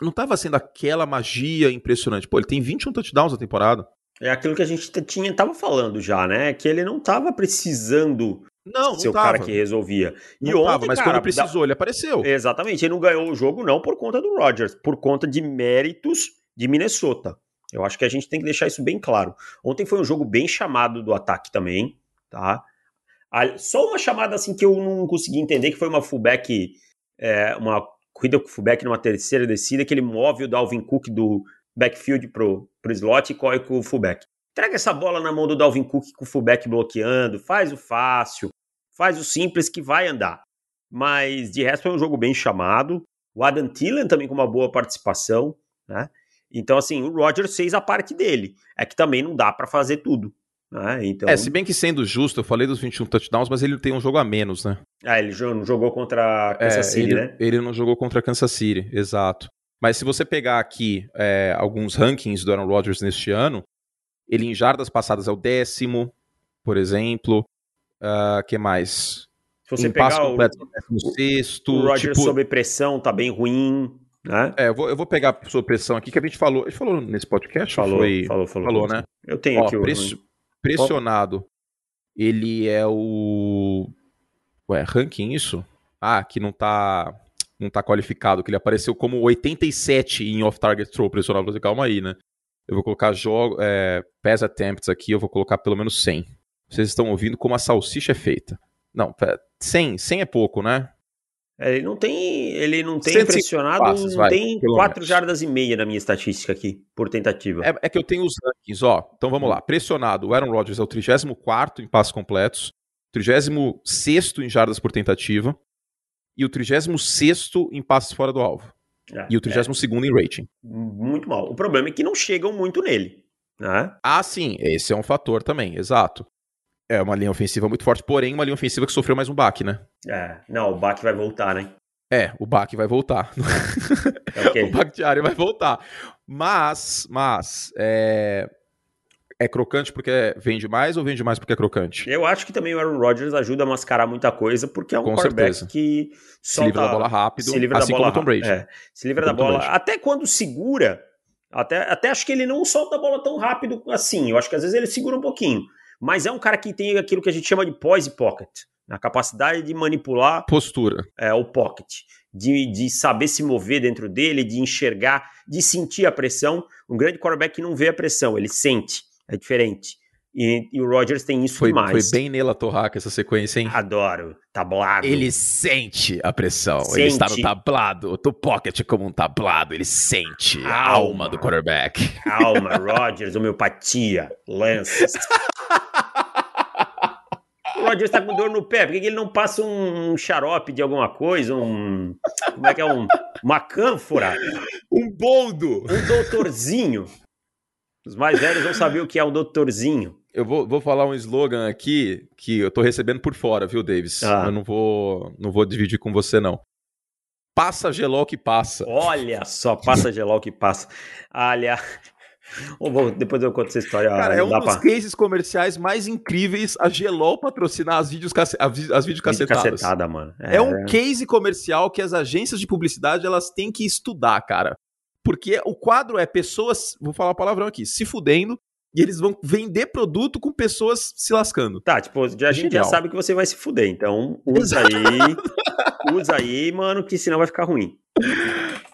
não estava sendo aquela magia impressionante. Pô, ele tem 21 touchdowns na temporada. É aquilo que a gente tinha, tava falando já, né? Que ele não estava precisando não, ser o cara que resolvia. E não ontem, tava, mas cara, quando precisou, da... ele apareceu. Exatamente. Ele não ganhou o jogo não por conta do Rodgers, por conta de méritos de Minnesota. Eu acho que a gente tem que deixar isso bem claro. Ontem foi um jogo bem chamado do ataque também, tá? Só uma chamada assim que eu não consegui entender, que foi uma fullback, é, uma corrida com fullback numa terceira descida, que ele move o Dalvin Cook do backfield pro, pro slot e corre com o fullback. Entrega essa bola na mão do Dalvin Cook com o fullback bloqueando, faz o fácil, faz o simples que vai andar. Mas de resto foi um jogo bem chamado. O Adam Thielen também com uma boa participação, né? Então, assim, o Rodgers fez a parte dele. É que também não dá para fazer tudo. Ah, então... É, se bem que sendo justo, eu falei dos 21 touchdowns, mas ele tem um jogo a menos, né? Ah, ele não jogou contra Kansas é, City, ele, né? Ele não jogou contra Kansas City, exato. Mas se você pegar aqui é, alguns rankings do Aaron Rodgers neste ano, ele em jardas passadas é o décimo, por exemplo. Uh, que mais? Se você em pegar completo, o, o sexto. O Rodgers tipo... sob pressão tá bem ruim. Né? É, eu vou, eu vou pegar sob pressão aqui que a gente falou. A gente falou nesse podcast? Falou, foi... falou, falou, falou, né? Eu tenho Ó, aqui o. Preço pressionado, ele é o. Ué, ranking isso? Ah, que não tá. Não tá qualificado, que ele apareceu como 87 em off-target throw pressionado. Você, calma aí, né? Eu vou colocar jogo, é, pass attempts aqui, eu vou colocar pelo menos 100. Vocês estão ouvindo como a salsicha é feita. Não, 100, 100 é pouco, né? É, ele não tem, ele não tem impressionado, passes, não vai, tem 4 jardas e meia na minha estatística aqui, por tentativa. É, é, que eu tenho os rankings, ó. Então vamos lá. Pressionado, o Aaron Rodgers é o 34 em passos completos, 36 em jardas por tentativa e o 36 em passes fora do alvo. É, e o 32 é. em rating. Muito mal. O problema é que não chegam muito nele. Né? Ah, sim, esse é um fator também, exato. É uma linha ofensiva muito forte, porém uma linha ofensiva que sofreu mais um baque, né? É, não, o baque vai voltar, né? É, o baque vai voltar. É okay. o (laughs) Bakhtiari vai voltar. Mas, mas, é... é crocante porque vende mais ou vende mais porque é crocante? Eu acho que também o Aaron Rodgers ajuda a mascarar muita coisa, porque é um Com quarterback que Se solta, livra da bola rápido, se livra assim da bola como o Tom Brady. É, se livra da Como Tom bola. Até quando segura, até, até acho que ele não solta a bola tão rápido assim. Eu acho que às vezes ele segura um pouquinho. Mas é um cara que tem aquilo que a gente chama de poise pocket. A capacidade de manipular Postura. é, o pocket, de, de saber se mover dentro dele, de enxergar, de sentir a pressão. Um grande quarterback não vê a pressão, ele sente, é diferente. E, e o Rodgers tem isso Foi, demais. foi bem Nela Torraca essa sequência, hein? Adoro, tablado. Ele sente a pressão. Ele está no Sente. tablado. O pocket como um tablado. Ele sente a Alma. alma do quarterback. Alma, Rodgers, homeopatia, lanças. O Rodgers tá com dor no pé, por que que ele não passa um xarope de alguma coisa? Um. Como é que é? Um, uma cânfora? Um boldo! Um doutorzinho? Os mais velhos vão saber o que é um doutorzinho. Eu vou, vou falar um slogan aqui que eu tô recebendo por fora, viu, Davis? Ah. Eu não vou, não vou dividir com você, não. Passa gelol que passa. Olha só, passa gelol que passa. Olha. (laughs) Depois eu conto essa história. Cara, é um dos pra- cases comerciais mais incríveis a Gelol patrocinar as, vídeos cace- as Vídeo videocacetadas. cacetada, mano. É um case comercial que as agências de publicidade elas têm que estudar, cara. Porque o quadro é pessoas, vou falar palavrão aqui, se fudendo, e eles vão vender produto com pessoas se lascando. Tá, tipo, a gente já Genial. sabe que você vai se fuder, então usa aí, usa aí, mano, que senão vai ficar ruim.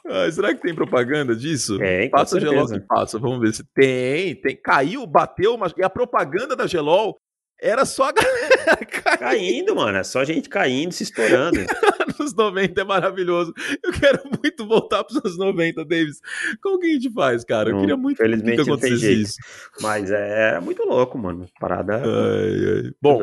Ah, será que tem propaganda disso? Tem, Passa Gelol que passa, vamos ver se tem. Tem. Caiu, bateu, mas e a propaganda da Gelol era só a galera (laughs) caindo. Caindo, mano, é só gente caindo, se estourando. (laughs) Anos 90 é maravilhoso. Eu quero muito voltar para os anos 90, Davis. Como que a gente faz, cara? Eu Não, queria muito felizmente que acontecesse isso. Mas é muito louco, mano. Parada. Ai, ai. Bom,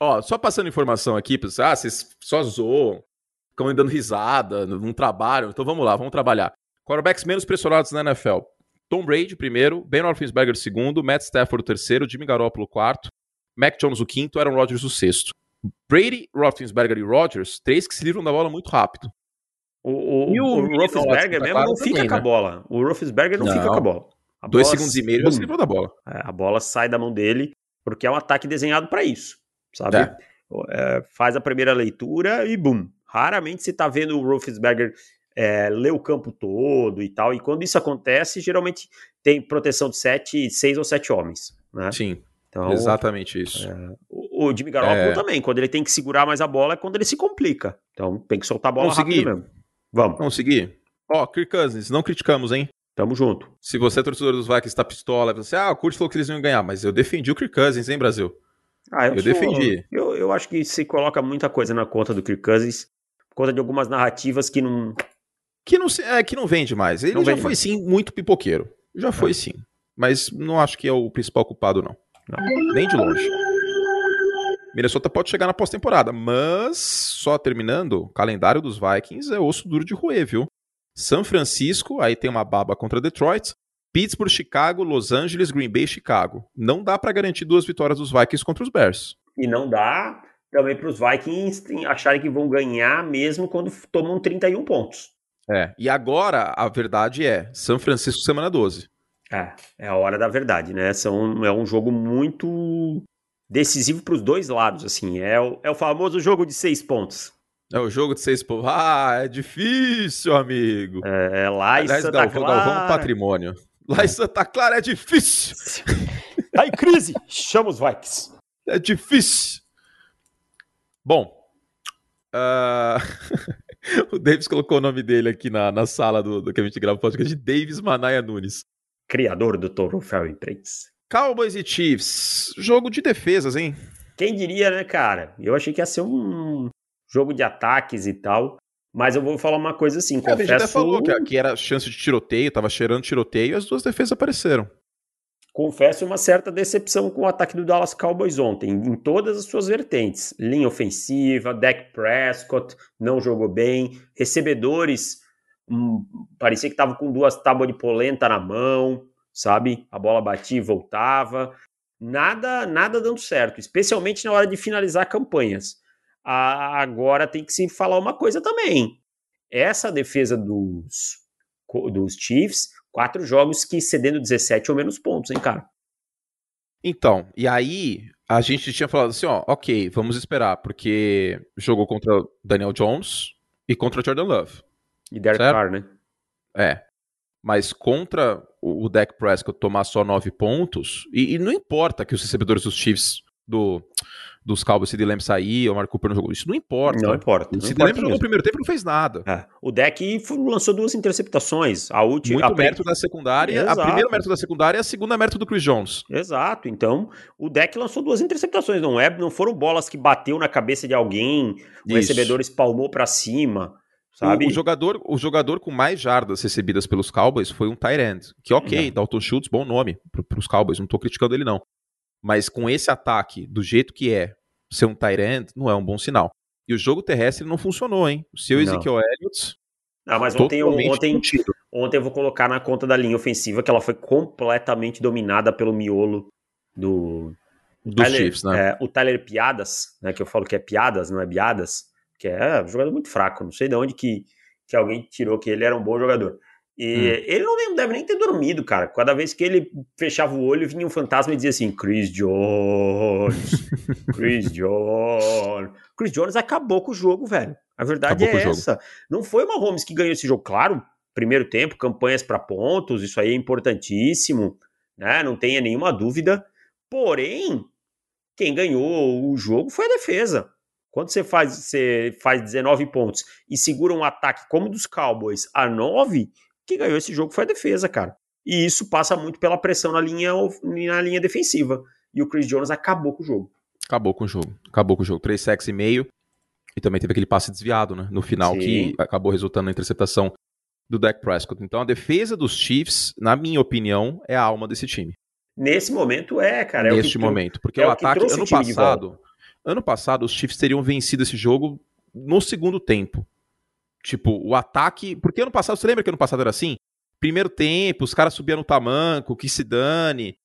ó, só passando informação aqui, vocês, ah, vocês só zoam, ficam dando risada, não trabalham. Então vamos lá, vamos trabalhar. Quarterbacks menos pressionados na NFL. Tom Brady, primeiro, Ben Roethlisberger, segundo, Matt Stafford, terceiro, Jimmy Garoppolo, quarto, Mac Jones, o quinto, Aaron Rodgers, o sexto. Brady, Roethlisberger e Rodgers, três que se livram da bola muito rápido. O, o, E o o, Roethlisberger mesmo não fica também, com a né? bola. O Roethlisberger não, Não. fica com a bola. A Dois bola- segundos e meio ele já se livrou da bola. É, a bola sai da mão dele, porque é um ataque desenhado para isso, sabe? É. É, faz a primeira leitura e bum. Raramente você tá vendo o Roethlisberger é, ler o campo todo e tal, e quando isso acontece, geralmente tem proteção de sete, seis ou sete homens, né? Sim, Então, exatamente isso. o, o Jimmy Garoppolo É. também, quando ele tem que segurar mais a bola é quando ele se complica. Então tem que soltar a bola Consegui. rápido mesmo. Vamos, Vamos seguir? Ó, Kirk Cousins, não criticamos, hein? tamo junto. Se você, torcedor dos Vikings, tá pistola, você, ah, o Kurt falou que eles iam ganhar, mas eu defendi o Kirk Cousins, hein, Brasil? Ah, Eu defendi. Eu, eu acho que se coloca muita coisa na conta do Kirk Cousins, por conta de algumas narrativas que não. Que não, se- é, que não vende mais. Ele Não já vende foi, mais. sim, muito pipoqueiro. Já foi, sim. Mas não acho que é o principal culpado, não. Não. Nem de longe. Minnesota pode chegar na pós-temporada, mas só terminando, o calendário dos Vikings é osso duro de roer, viu? São Francisco, aí tem uma baba contra Detroit. Pittsburgh, Chicago, Los Angeles, Green Bay, Chicago. Não dá pra garantir duas vitórias dos Vikings contra os Bears. E não dá também para os Vikings acharem que vão ganhar mesmo quando tomam 31 pontos. É. E agora, a verdade é, São Francisco semana 12. É, é a hora da verdade, né? São, é um jogo muito decisivo para os dois lados, assim. É o, é o famoso jogo de seis pontos. É o jogo de seis pontos. Ah, é difícil, amigo. É, é lá em Aliás, Santa Galvão, Clara. Galvão Patrimônio. Lá em Santa Clara é difícil. Tá em crise, chama os Vikings. É difícil. Bom, ah, (laughs) o Davis colocou o nome dele aqui na, na sala do, do que a gente grava o podcast de Davis Manaia Nunes. Criador do troféu imprensa. Cowboys e Chiefs. Jogo de defesas, hein? Quem diria, né, cara? Eu achei que ia ser um jogo de ataques e tal. Mas eu vou falar uma coisa assim, É, a gente até confesso, falou que, que era chance de tiroteio, tava cheirando tiroteio e as duas defesas apareceram. confesso uma certa decepção com o ataque do Dallas Cowboys ontem, em todas as suas vertentes. Linha ofensiva, Dak Prescott não jogou bem, recebedores hum, parecia que estavam com duas tábuas de polenta na mão, sabe? A bola batia e voltava. Nada, nada dando certo, especialmente na hora de finalizar campanhas. agora tem que se falar uma coisa também. Essa defesa dos, dos Chiefs, quatro jogos que cedendo 17 ou menos pontos, hein, cara? Então, e aí a gente tinha falado assim, ó, ok, vamos esperar, porque jogou contra Daniel Jones e contra Jordan Love. E Derek certo? Carr, né? É. Mas contra o Dak Prescott tomar só nove pontos, e, e, não importa que os recebedores dos Chiefs do, dos Cowboys, Sid Lamb sair, o Mark Cooper não jogou, isso não importa. Não importa. O Sid Lamb jogou no primeiro tempo e não fez nada. É. O Dak lançou duas interceptações. A última, Muito a mérito da secundária, Exato. a primeira mérito da secundária e a segunda mérito do Chris Jones. Exato, então o Dak lançou duas interceptações, não é? Não foram bolas que bateu na cabeça de alguém, o isso. recebedor espalmou para cima. Sabe? O, o, jogador, o jogador com mais jardas recebidas pelos Cowboys foi um end. Que ok, Dalton Schultz, bom nome para os Cowboys, não tô criticando ele não. Mas com esse ataque, do jeito que é, ser um end, não é um bom sinal. E o jogo terrestre não funcionou, hein? O seu Ezekiel Elliott... Ah, mas ontem, ontem, ontem eu vou colocar na conta da linha ofensiva que ela foi completamente dominada pelo miolo do... Dos Tyler, Chiefs, né? É, o Tyler Piadas, né, que eu falo que é piadas, não é biadas, que é um jogador muito fraco. Não sei de onde que, que alguém tirou que ele era um bom jogador. E hum. ele não deve nem ter dormido, cara. Cada vez que ele fechava o olho, vinha um fantasma e dizia assim: Chris Jones, (laughs) Chris Jones. Chris Jones acabou com o jogo, velho. A verdade acabou é essa. Não foi o Mahomes que ganhou esse jogo. Claro, primeiro tempo, campanhas para pontos, isso aí é importantíssimo, né? Não tenha nenhuma dúvida. Porém, quem ganhou o jogo foi a defesa. Quando você faz, você faz 19 pontos e segura um ataque como o dos Cowboys a 9, quem ganhou esse jogo foi a defesa, cara. E isso passa muito pela pressão na linha, na linha defensiva. E o Chris Jones acabou com o jogo. Acabou com o jogo. Acabou com o jogo. 3 sacks e meio. E também teve aquele passe desviado, né? No final, Sim. que acabou resultando na interceptação do Dak Prescott. Então a defesa dos Chiefs, na minha opinião, é a alma desse time. Nesse momento é, cara. É Neste momento. Porque é o, o ataque, ano passado, Ano passado, os Chiefs teriam vencido esse jogo no segundo tempo. Tipo, o ataque. Porque ano passado, você lembra que ano passado era assim? Primeiro tempo, os caras subiam no tamanco, que se dane.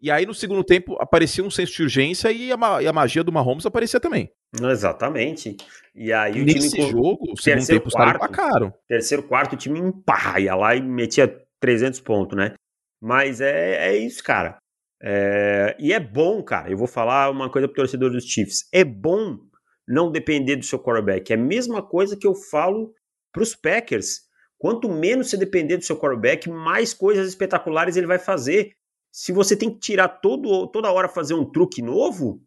E aí, no segundo tempo, aparecia um senso de urgência e a, e a magia do Mahomes aparecia também. Exatamente. E aí o Nesse time. jogo, o segundo tempo, os caras empacaram. Terceiro, quarto, o time empá, ia lá e metia 300 pontos, né? Mas é, é isso, cara. É, e é bom, cara, eu vou falar uma coisa pro torcedor dos Chiefs. É bom não depender do seu quarterback. É a mesma coisa que eu falo pros Packers. Quanto menos você depender do seu quarterback, mais coisas espetaculares ele vai fazer. Se você tem que tirar todo, toda hora fazer um truque novo,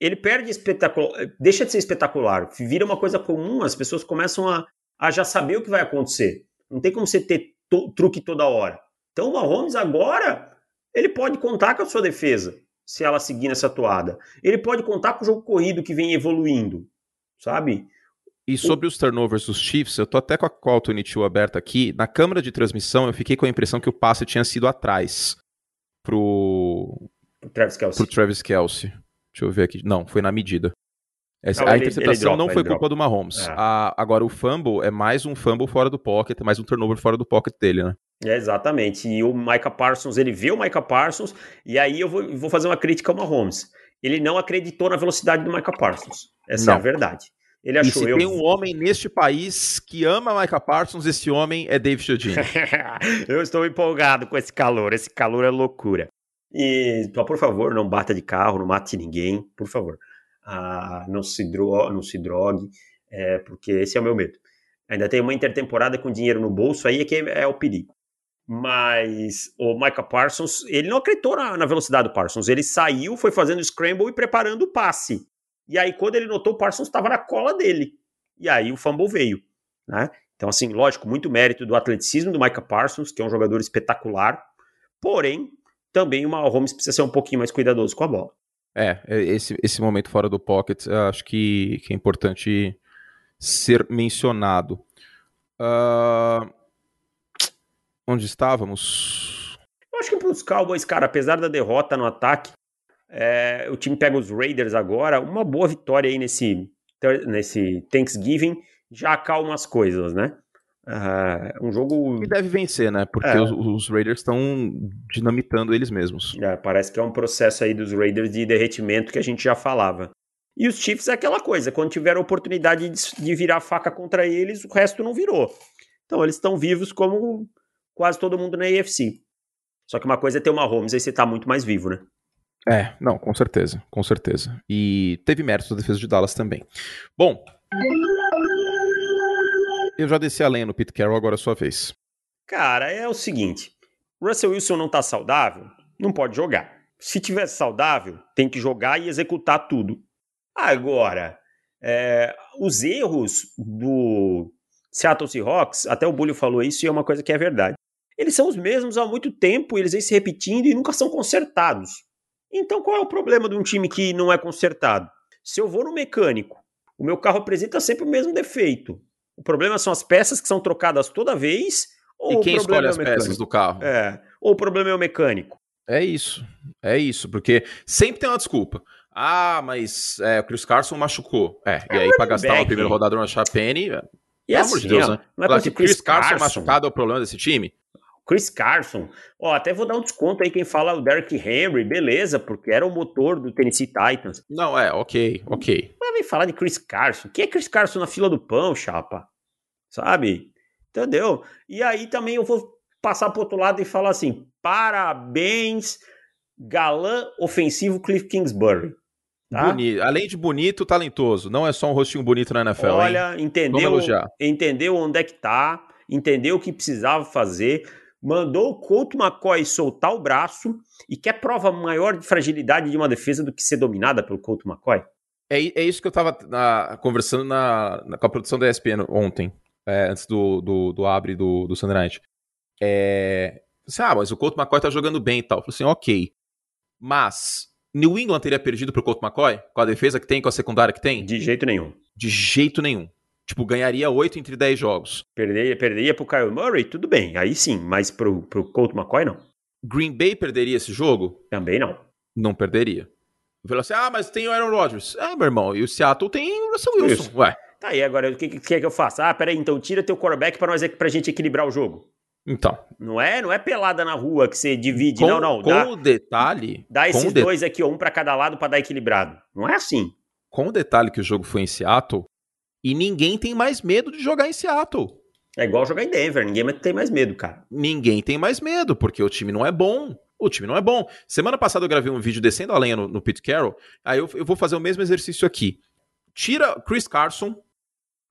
ele perde espetacular, deixa de ser espetacular, vira uma coisa comum, as pessoas começam a, a já saber o que vai acontecer. Não tem como você ter to, truque toda hora. Então o Mahomes agora ele pode contar com a sua defesa, se ela seguir nessa toada. Ele pode contar com o jogo corrido que vem evoluindo, sabe? E sobre os turnovers dos Chiefs, eu tô até com a Call 22 aberta aqui. Na câmera de transmissão, eu fiquei com a impressão que o passe tinha sido atrás pro. Pro Travis Kelsey. Pro Travis Kelsey. Deixa eu ver aqui. Não, foi na medida. Essa, não, a ele, interceptação ele dropa, não foi culpa dropa. do Mahomes. É. A, agora, o fumble é mais um fumble fora do pocket, mais um turnover fora do pocket dele, né? É, exatamente. E o Micah Parsons, ele vê o Micah Parsons, e aí eu vou, vou fazer uma crítica ao Mahomes. Ele não acreditou na velocidade do Micah Parsons. Essa não. é a verdade. Ele achou, e se eu... tem um homem neste país que ama Micah Parsons, esse homem é Dave Chodini. (laughs) eu estou empolgado com esse calor. Esse calor é loucura. E, por favor, não bata de carro, não mate ninguém, por favor. Ah, não, se dro não se drogue, é, porque esse é o meu medo. Ainda tem uma intertemporada com dinheiro no bolso, aí é que é, o perigo. Mas o Micah Parsons, ele não acreditou na, na, velocidade do Parsons. Ele saiu, foi fazendo scramble e preparando o passe. E aí, quando ele notou, o Parsons estava na cola dele. E aí o fumble veio. Né? Então, assim, lógico, muito mérito do atleticismo do Micah Parsons, que é um jogador espetacular. Porém, também o Mahomes precisa ser um pouquinho mais cuidadoso com a bola. É, é esse, esse momento fora do pocket, acho que, que é importante ser mencionado. Uh, onde estávamos? Eu acho que para os Cowboys, cara, apesar da derrota no ataque, é, o time pega os Raiders agora, uma boa vitória aí nesse, nesse Thanksgiving já acalma as coisas, né? Uh, um jogo. Que deve vencer, né? Porque é. os, os, Raiders estão dinamitando eles mesmos. É, parece que é um processo aí dos Raiders de derretimento que a gente já falava. E os Chiefs é aquela coisa: quando tiver a oportunidade de, de virar faca contra eles, o resto não virou. Então eles estão vivos como quase todo mundo na AFC. Só que uma coisa é ter uma Holmes, aí você tá muito mais vivo, né? É, não, com certeza, com certeza. E teve mérito da defesa de Dallas também. Bom, eu já desci a lenha no Pete Carroll, agora é a sua vez. Cara, é o seguinte: Russell Wilson não tá saudável, não pode jogar. Se tivesse saudável, tem que jogar e executar tudo. Agora, é, os erros do Seattle Seahawks, até o Bulho falou isso e é uma coisa que é verdade. Eles são os mesmos há muito tempo, eles vêm se repetindo e nunca são consertados. Então qual é o problema de um time que não é consertado? Se eu vou no mecânico, o meu carro apresenta sempre o mesmo defeito. O problema são as peças que são trocadas toda vez? Ou e quem escolhe é as peças do carro? É. Ou o problema é o mecânico? É isso. É isso, porque sempre tem uma desculpa. Ah, mas é, o Chris Carson machucou. É, é e aí para gastar o primeiro rodador na Chapene, é, e pelo assim, amor de Deus, ó, né? Não é Chris Carson, Carson machucado é o problema desse time? Chris Carson, ó, até vou dar um desconto aí quem fala o Derrick Henry, beleza, porque era o motor do Tennessee Titans. Não, é, ok, ok. Mas vem falar de Chris Carson. Quem é Chris Carson na fila do pão, chapa? Sabe? Entendeu? E aí também eu vou passar pro outro lado e falar assim: parabéns, galã ofensivo Cliff Kingsbury. Tá? Bonito. Além de bonito, talentoso. Não é só um rostinho bonito na NFL. Olha, hein? entendeu, entendeu onde é que tá, entendeu o que precisava fazer mandou o Colt McCoy soltar o braço e quer prova maior de fragilidade de uma defesa do que ser dominada pelo Colt McCoy? É, é isso que eu estava conversando na, na, com a produção da ESPN ontem, é, antes do, do, do abre do, do Sunday Night. É, assim, ah, mas o Colt McCoy tá jogando bem e tal. Eu falei assim, ok. Mas New England teria perdido pro Colt McCoy? Com a defesa que tem, com a secundária que tem? De jeito nenhum. De jeito nenhum. Tipo, ganharia 8 entre 10 jogos. Perderia, perderia pro Kyle Murray? Tudo bem, aí sim, mas pro, pro Colt McCoy não. Green Bay perderia esse jogo? Também não. Não perderia. Falou assim, ah, mas tem o Aaron Rodgers. Ah, meu irmão, e o Seattle tem o Russell Wilson. Isso. Ué. Tá aí, agora, o que, que quer que eu faça? Ah, peraí, então tira teu quarterback pra, nós, pra gente equilibrar o jogo. Então. Não é, não é pelada na rua que você divide, com, não, não. Com dá, o detalhe. Dá esses dois aqui, ó, um para cada lado para dar equilibrado. Não é assim. Com o detalhe que o jogo foi em Seattle, e ninguém tem mais medo de jogar em Seattle. É igual jogar em Denver, ninguém tem mais medo, cara. Ninguém tem mais medo, porque o time não é bom. O time não é bom. Semana passada eu gravei um vídeo descendo a lenha no, no Pete Carroll. Aí eu, eu vou fazer o mesmo exercício aqui. Tira Chris Carson,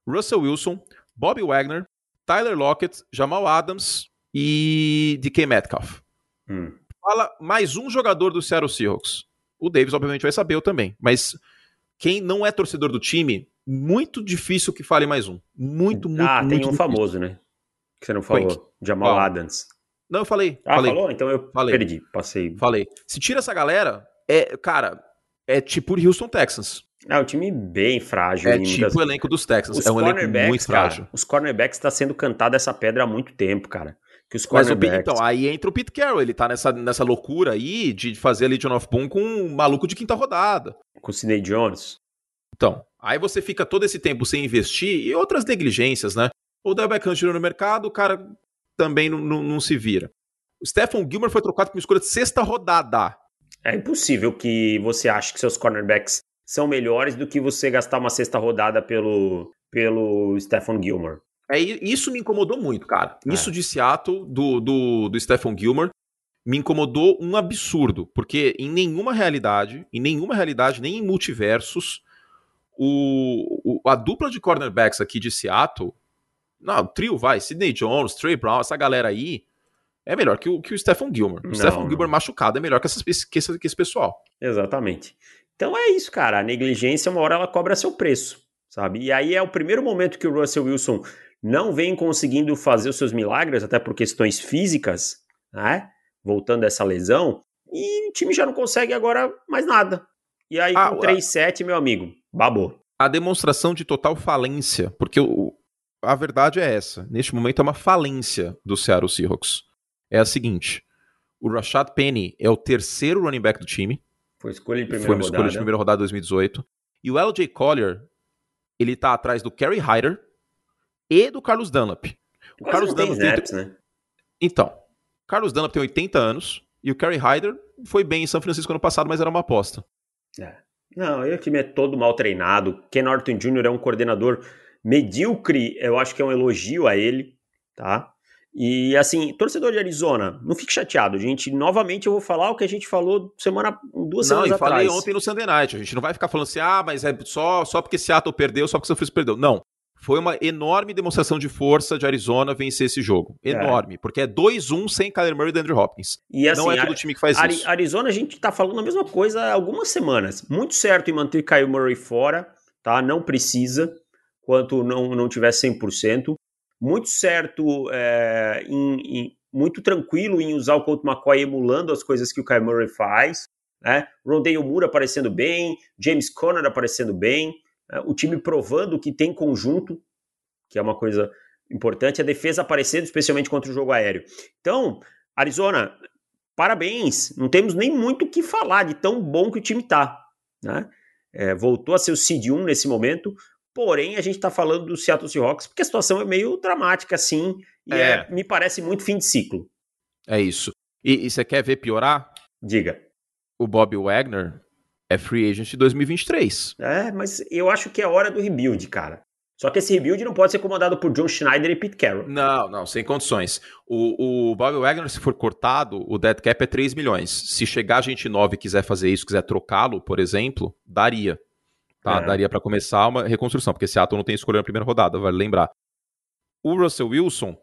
Russell Wilson, Bobby Wagner, Tyler Lockett, Jamal Adams e DK Metcalf. Hum. Fala mais um jogador do Seattle Seahawks. O Davis, obviamente, vai saber eu também. Mas quem não é torcedor do time muito difícil que fale mais um. Muito, muito, Ah, tem muito um difícil. famoso, né? Que você não falou. Quake. Jamal Qual? Adams. Não, eu falei. Ah, falei. falou? Então eu falei. perdi, passei. Falei. Se tira essa galera, é, cara, é tipo o Houston Texans. É um time bem frágil. É tipo das... o elenco dos Texans. Os é um elenco muito frágil. Cara, os cornerbacks está sendo cantado essa pedra há muito tempo, cara. Que os cornerbacks... Mas, então, aí entra o Pete Carroll. Ele tá nessa, nessa loucura aí de fazer a Legion of Boom com um maluco de quinta rodada. Com o Sidney Jones. Então, aí você fica todo esse tempo sem investir e outras negligências, né? O Del Beckham tirou no mercado, o cara também não, não, não se vira. O Stephen Gilmer foi trocado por uma escolha de sexta rodada. É impossível que você ache que seus cornerbacks são melhores do que você gastar uma sexta rodada pelo, pelo Stephen Gilmer. É, isso me incomodou muito, cara. É. Isso de Seattle, do, do, do Stephen Gilmer, me incomodou um absurdo. Porque em nenhuma realidade, em nenhuma realidade, nem em multiversos, o, o, a dupla de cornerbacks aqui de Seattle, não, o trio vai, Sidney Jones, Trey Brown, essa galera aí, é melhor que o, que o Stephen Gilmer. O não, Stephen Gilmer machucado é melhor que, essas, que, esse, que esse pessoal. Exatamente. Então é isso, cara. A negligência, uma hora ela cobra seu preço, sabe? E aí é o primeiro momento que o Russell Wilson não vem conseguindo fazer os seus milagres, até por questões físicas, né? Voltando a essa lesão, e o time já não consegue agora mais nada. E aí, ah, com 3-7, meu amigo, babou. A demonstração de total falência, porque o, a verdade é essa. Neste momento é uma falência do Seattle Seahawks. É a seguinte: o Rashad Penny é o terceiro running back do time. Foi escolha de primeira Foi uma rodada. escolha de primeira rodada 2018. E o LJ Collier, ele tá atrás do Kerry Hyder e do Carlos Dunlap. O Carlos Dunlap tem... Snaps, né? Então, o Carlos Dunlap tem 80 anos e o Kerry Hyder foi bem em São Francisco ano passado, mas era uma aposta. É. Não, o time é todo mal treinado. Ken Norton Jr. é um coordenador medíocre, eu acho que é um elogio a ele, tá? E assim, torcedor de Arizona, não fique chateado, gente. Novamente eu vou falar o que a gente falou semana, duas não, semanas atrás. Não, falei ontem no Sunday Night. A gente não vai ficar falando assim, ah, mas é só, só porque Seattle perdeu, só porque São Francisco perdeu. Não. Foi uma enorme demonstração de força de Arizona vencer esse jogo. É. Enorme. É. Porque é 2-1 sem Kyler Murray e Andrew Hopkins. E, assim, não é todo time que faz isso. Arizona, a gente tá falando a mesma coisa há algumas semanas. Muito certo em manter Kyler Murray fora, tá? Não precisa, quanto não, não tiver 100% muito certo, é, em, em, muito tranquilo em usar o Colt McCoy emulando as coisas que o Kyle Murray faz. Né? Rondale Moore aparecendo bem, James Conner aparecendo bem? O time provando que tem conjunto, que é uma coisa importante, a defesa aparecendo, especialmente contra o jogo aéreo. Então, Arizona, parabéns, não temos nem muito o que falar de tão bom que o time tá. Né? É, voltou a ser o seed 1 nesse momento, Porém, a gente está falando do Seattle Seahawks porque a situação é meio dramática, assim, e é. É, me parece muito fim de ciclo. É isso. E, e você quer ver piorar? Diga. O Bob Wagner é free agent de 2023. É, mas eu acho que é hora do rebuild, cara. Só que esse rebuild não pode ser comandado por John Schneider e Pete Carroll. Não, não, sem condições. O, o Bob Wagner, se for cortado, o dead cap é 3 milhões. Se chegar gente nova e quiser fazer isso, quiser trocá-lo, por exemplo, daria. Tá? É. Daria para começar uma reconstrução, porque Seattle não tem escolha na primeira rodada, vale lembrar. O Russell Wilson,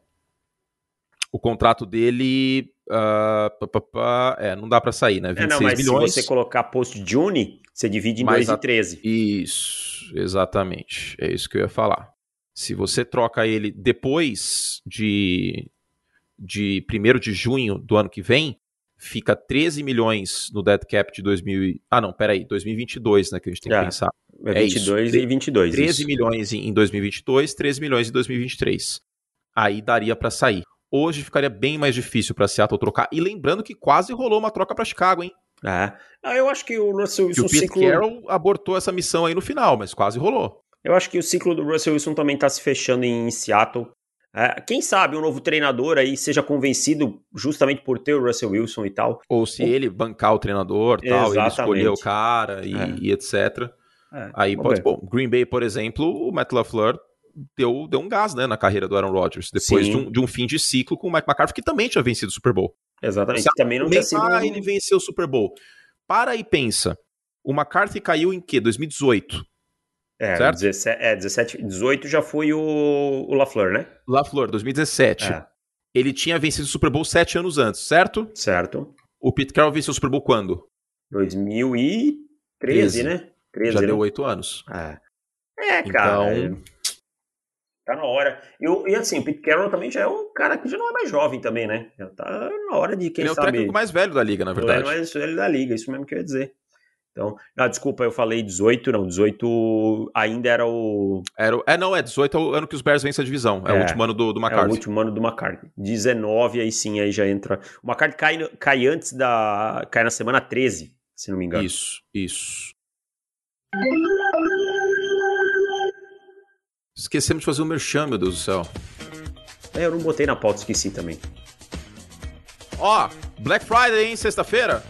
o contrato dele. Uh, pá, pá, é, não dá para sair, né? 26 é, não, mas milhões. se você colocar post-June, você divide em 2 e 13. Isso, exatamente. É isso que eu ia falar. Se você troca ele depois de, de 1 de junho do ano que vem, fica 13 milhões no dead cap de 2000. Ah, não, peraí, 2022, né? Que a gente tem que é. pensar. É 22 é e 22. 13 isso. milhões em 2022, 13 milhões em 2023. Aí daria para sair. Hoje ficaria bem mais difícil para Seattle trocar. E lembrando que quase rolou uma troca para Chicago, hein? É. Ah, eu acho que o Russell Wilson. E o Pete ciclo... Carroll abortou essa missão aí no final, mas quase rolou. Eu acho que o ciclo do Russell Wilson também está se fechando em Seattle. É, quem sabe um novo treinador aí seja convencido justamente por ter o Russell Wilson e tal. Ou se Ou... ele bancar o treinador, tal, ele escolher o cara e, é. e etc. É, aí pode. Bom, Green Bay, por exemplo, o Matt LaFleur deu, deu um gás né, na carreira do Aaron Rodgers, depois de um, de um, fim de ciclo com o Mike McCarthy, que também tinha vencido o Super Bowl. Exatamente. Você também não tinha sido. Ah, ele venceu o Super Bowl. Para e pensa. O McCarthy caiu em quê? 2018. É, certo? 17, é 17, 18 já foi o, o LaFleur, né? LaFleur, 2017. É. Ele tinha vencido o Super Bowl sete anos antes, certo? Certo. O Pete Carroll venceu o Super Bowl quando? 2013, 13. né? 13, Já né? deu oito anos. É, é cara. Então... É... Tá na hora. E, e assim, o Pete Carroll também já é um cara que já não é mais jovem também, né? Já tá na hora de quem Ele sabe... é o técnico mais velho da liga, na verdade. Ele é mais velho da liga, isso mesmo que eu ia dizer. Então, ah, desculpa, eu falei 18, não, 18 ainda era o... Era, é, não, é 18 é o ano que os Bears vencem a divisão, é, é o último ano do, do McCarthy. É o último ano do McCarthy. 19, aí sim, aí já entra... O McCarthy cai, cai antes da... cai na semana 13, se não me engano. Isso, isso. Esquecemos de fazer o um merchan, meu Deus do céu. É, eu não botei na pauta, esqueci também. Ó, Black Friday, hein, sexta-feira?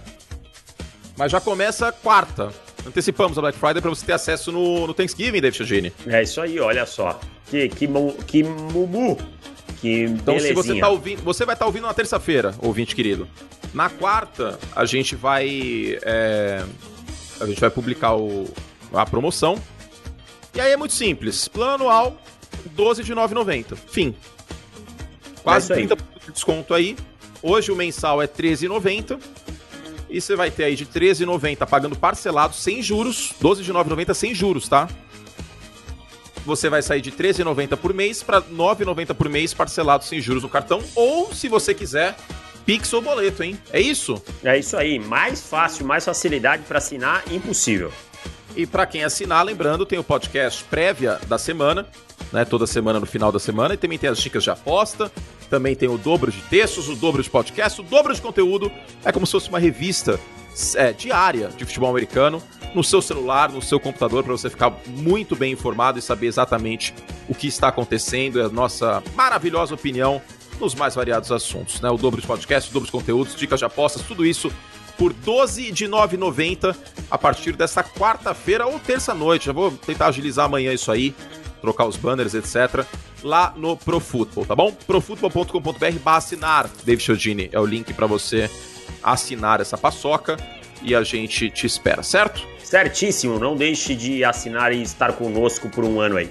Mas já começa quarta. Antecipamos a Black Friday para você ter acesso no, no Thanksgiving, David Chagini. É isso aí, olha só. Que, que, que mumu. Que então, belezinha. se você tá ouvindo, você vai estar tá ouvindo na terça-feira, ouvinte querido. Na quarta, a gente vai. É, a gente vai publicar o, a promoção. E aí é muito simples. Plano anual, 12 de 9,90. Fim. Quase é 30% de desconto aí. Hoje o mensal é 13,90. E você vai ter aí de 13,90 pagando parcelado sem juros, 12 de 9,90 sem juros, tá? Você vai sair de 13,90 por mês para 9,90 por mês parcelado sem juros no cartão, ou se você quiser, Pix ou boleto, hein? É isso? É isso aí, mais fácil, mais facilidade para assinar, impossível. E para quem assinar, lembrando, tem o podcast prévia da semana, né? Toda semana no final da semana. E também tem as dicas de aposta. Também tem o dobro de textos, o dobro de podcast, o dobro de conteúdo. É como se fosse uma revista é, diária de futebol americano no seu celular, no seu computador, para você ficar muito bem informado e saber exatamente o que está acontecendo e a nossa maravilhosa opinião nos mais variados assuntos, né? O dobro de podcasts, o dobro de conteúdos, dicas de apostas, tudo isso por 12 de 9,90 a partir dessa quarta-feira ou terça-noite. Já vou tentar agilizar amanhã isso aí, trocar os banners, etc. Lá no ProFootball, tá bom? profutbol.com.br assinar. David Chiodini é o link para você assinar essa paçoca e a gente te espera, certo? Certíssimo, não deixe de assinar e estar conosco por um ano aí.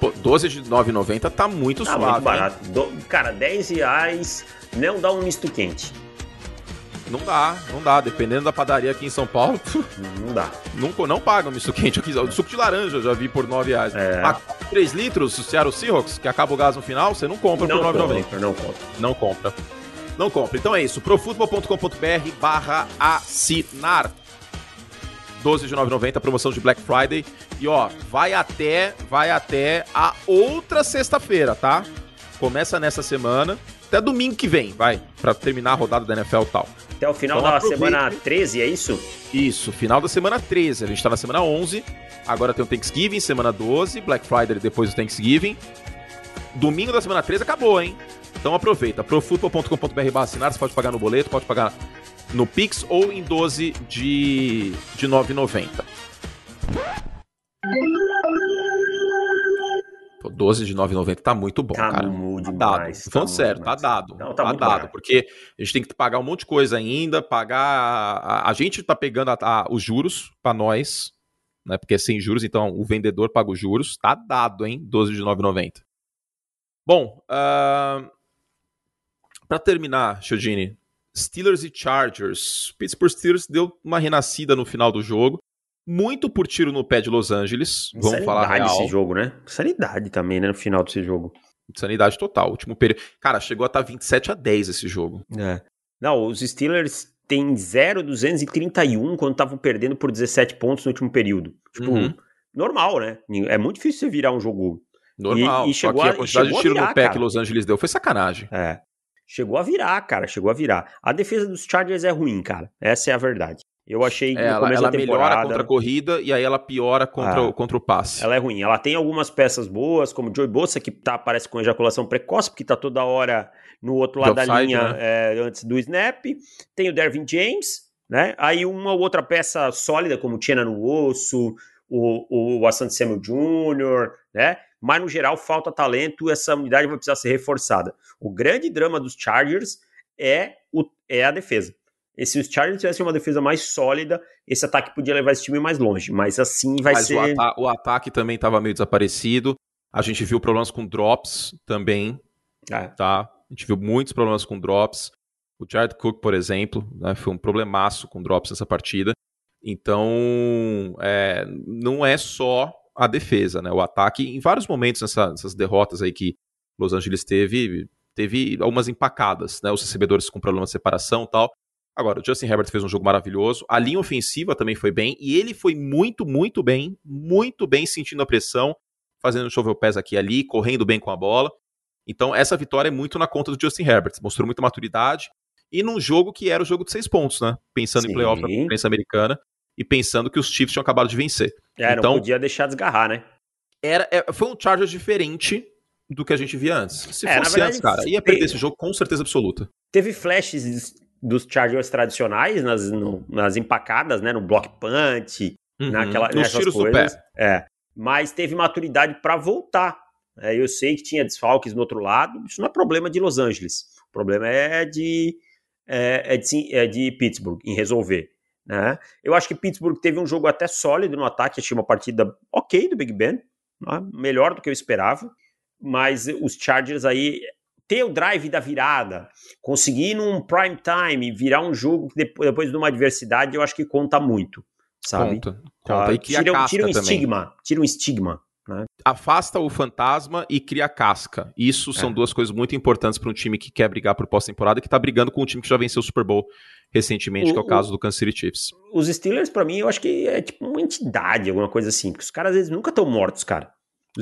Pô, 12 de 9,90 tá muito tá suave. Muito barato. Do, cara, 10 reais não dá um misto quente. Não dá, não dá. Dependendo da padaria aqui em São Paulo, (laughs) não dá. Nunca, não paga um misto quente aqui. O suco de laranja eu já vi por 9 reais. É. A 3 litros, o Seattle Seahawks, que acaba o gás no final, você não compra não por 9,90. Não compra. Não compra. Não compra. Então é isso. profutbol.com.br barra assinar. 12 de 9,90, promoção de Black Friday. E ó, vai até, vai até a outra sexta-feira, tá? Começa nessa semana, até domingo que vem, vai, para terminar a rodada da NFL e tal. Até o final então, da semana 13, é isso? Isso, final da semana 13. A gente tá na semana 11, agora tem o Thanksgiving, semana 12, Black Friday depois do Thanksgiving. Domingo da semana 13 acabou, hein? Então aproveita, profutbol.com.br assinar, você pode pagar no boleto, pode pagar no Pix ou em 12 de, de 9,90. Pô, 12 de 9,90 tá muito bom, tá cara. Muito tá dado. Tá Falando sério, tá dado. Não, tá, tá dado. Porque a gente tem que pagar um monte de coisa ainda, pagar. A, a gente tá pegando a, a, os juros para nós, né? Porque é sem juros, então o vendedor paga os juros. Tá dado, hein? 12 de 9,90. Bom, uh... para terminar, Chiodini, Steelers e Chargers. Pittsburgh Steelers deu uma renascida no final do jogo. Muito por tiro no pé de Los Angeles. Vamos falar real. esse jogo, né? Sanidade também, né? No final desse jogo. Sanidade total. Último período. Cara, chegou a estar 27 a 10 esse jogo. É. Não, os Steelers têm 0,231 quando estavam perdendo por 17 pontos no último período. Tipo, uhum. normal, né? É muito difícil você virar um jogo. Normal. E, e chegou Só que a quantidade de tiro virar, no pé cara. que Los Angeles deu foi sacanagem. É. Chegou a virar, cara, chegou a virar. A defesa dos Chargers é ruim, cara. Essa é a verdade. Eu achei que é, no começo ela, ela da temporada... melhora contra a corrida e aí ela piora contra, ah, o, contra o passe. Ela é ruim. Ela tem algumas peças boas, como o Joey Bossa, que tá, parece com ejaculação precoce, porque tá toda hora no outro lado da linha né? é, antes do snap. Tem o Dervin James, né? Aí uma ou outra peça sólida, como Tiena no osso, o, o Asante Samuel Jr., né? mas no geral falta talento, essa unidade vai precisar ser reforçada. O grande drama dos Chargers é, o, é a defesa. E se os Chargers tivessem uma defesa mais sólida, esse ataque podia levar esse time mais longe, mas assim vai mas ser. O, ata o ataque também estava meio desaparecido. A gente viu problemas com drops também, é. tá? A gente viu muitos problemas com drops. O Jared Cook, por exemplo, né, foi um problemaço com drops nessa partida. Então, é, não é só a defesa, né? O ataque, em vários momentos nessa, nessas derrotas aí que Los Angeles teve, teve algumas empacadas, né? Os recebedores com problema de separação e tal. Agora, o Justin Herbert fez um jogo maravilhoso. A linha ofensiva também foi bem. E ele foi muito, muito bem, muito bem sentindo a pressão, fazendo chover o pés aqui e ali, correndo bem com a bola. Então, essa vitória é muito na conta do Justin Herbert. Mostrou muita maturidade. E num jogo que era o jogo de seis pontos, né? Pensando Sim. em playoff na conferência americana e pensando que os Chiefs tinham acabado de vencer. É, então, não podia deixar desgarrar, né? Era, é, foi um Chargers diferente do que a gente via antes. Se é, fosse verdade, antes, cara, ia perder esse jogo com certeza absoluta. Teve flashes dos Chargers tradicionais nas, no, nas empacadas, né? No block punt, uhum, naquela, nos tiros coisas. do pé. É. Mas teve maturidade para voltar. É, eu sei que tinha desfalques no outro lado. Isso não é problema de Los Angeles. O problema é de, é, é de, é de Pittsburgh em resolver. Né? Eu acho que Pittsburgh teve um jogo até sólido no ataque, achei uma partida ok do Big Ben, né? melhor do que eu esperava, mas os Chargers aí ter o drive da virada, conseguir num prime time virar um jogo que depois de uma adversidade, eu acho que conta muito, sabe? Conta, conta. E tira, tira um também. estigma, tira um estigma. Né? Afasta o fantasma e cria casca. Isso são é. duas coisas muito importantes para um time que quer brigar por pós-temporada e que está brigando com um time que já venceu o Super Bowl recentemente, o, que é o caso do Kansas City Chiefs. Os Steelers, para mim, eu acho que é tipo uma entidade, alguma coisa assim, porque os caras às vezes nunca estão mortos, cara.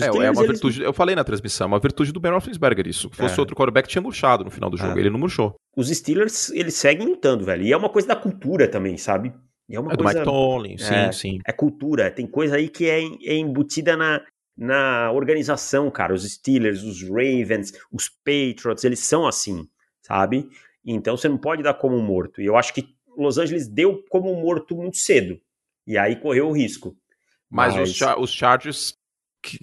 É, é, uma virtude, eles... eu falei na transmissão, uma virtude do Ben Roethlisberger isso. Se fosse é. outro quarterback, tinha murchado no final do jogo, é. ele não murchou. Os Steelers, eles seguem lutando, velho, e é uma coisa da cultura também, sabe? é uma é coisa... do Mike Tomlin, sim, é, sim. É cultura, tem coisa aí que é, é embutida na, na organização, cara. Os Steelers, os Ravens, os Patriots, eles são assim, sabe? Então você não pode dar como morto. E eu acho que Los Angeles deu como morto muito cedo. E aí correu o risco. Mas, Mas... Os, char os Chargers,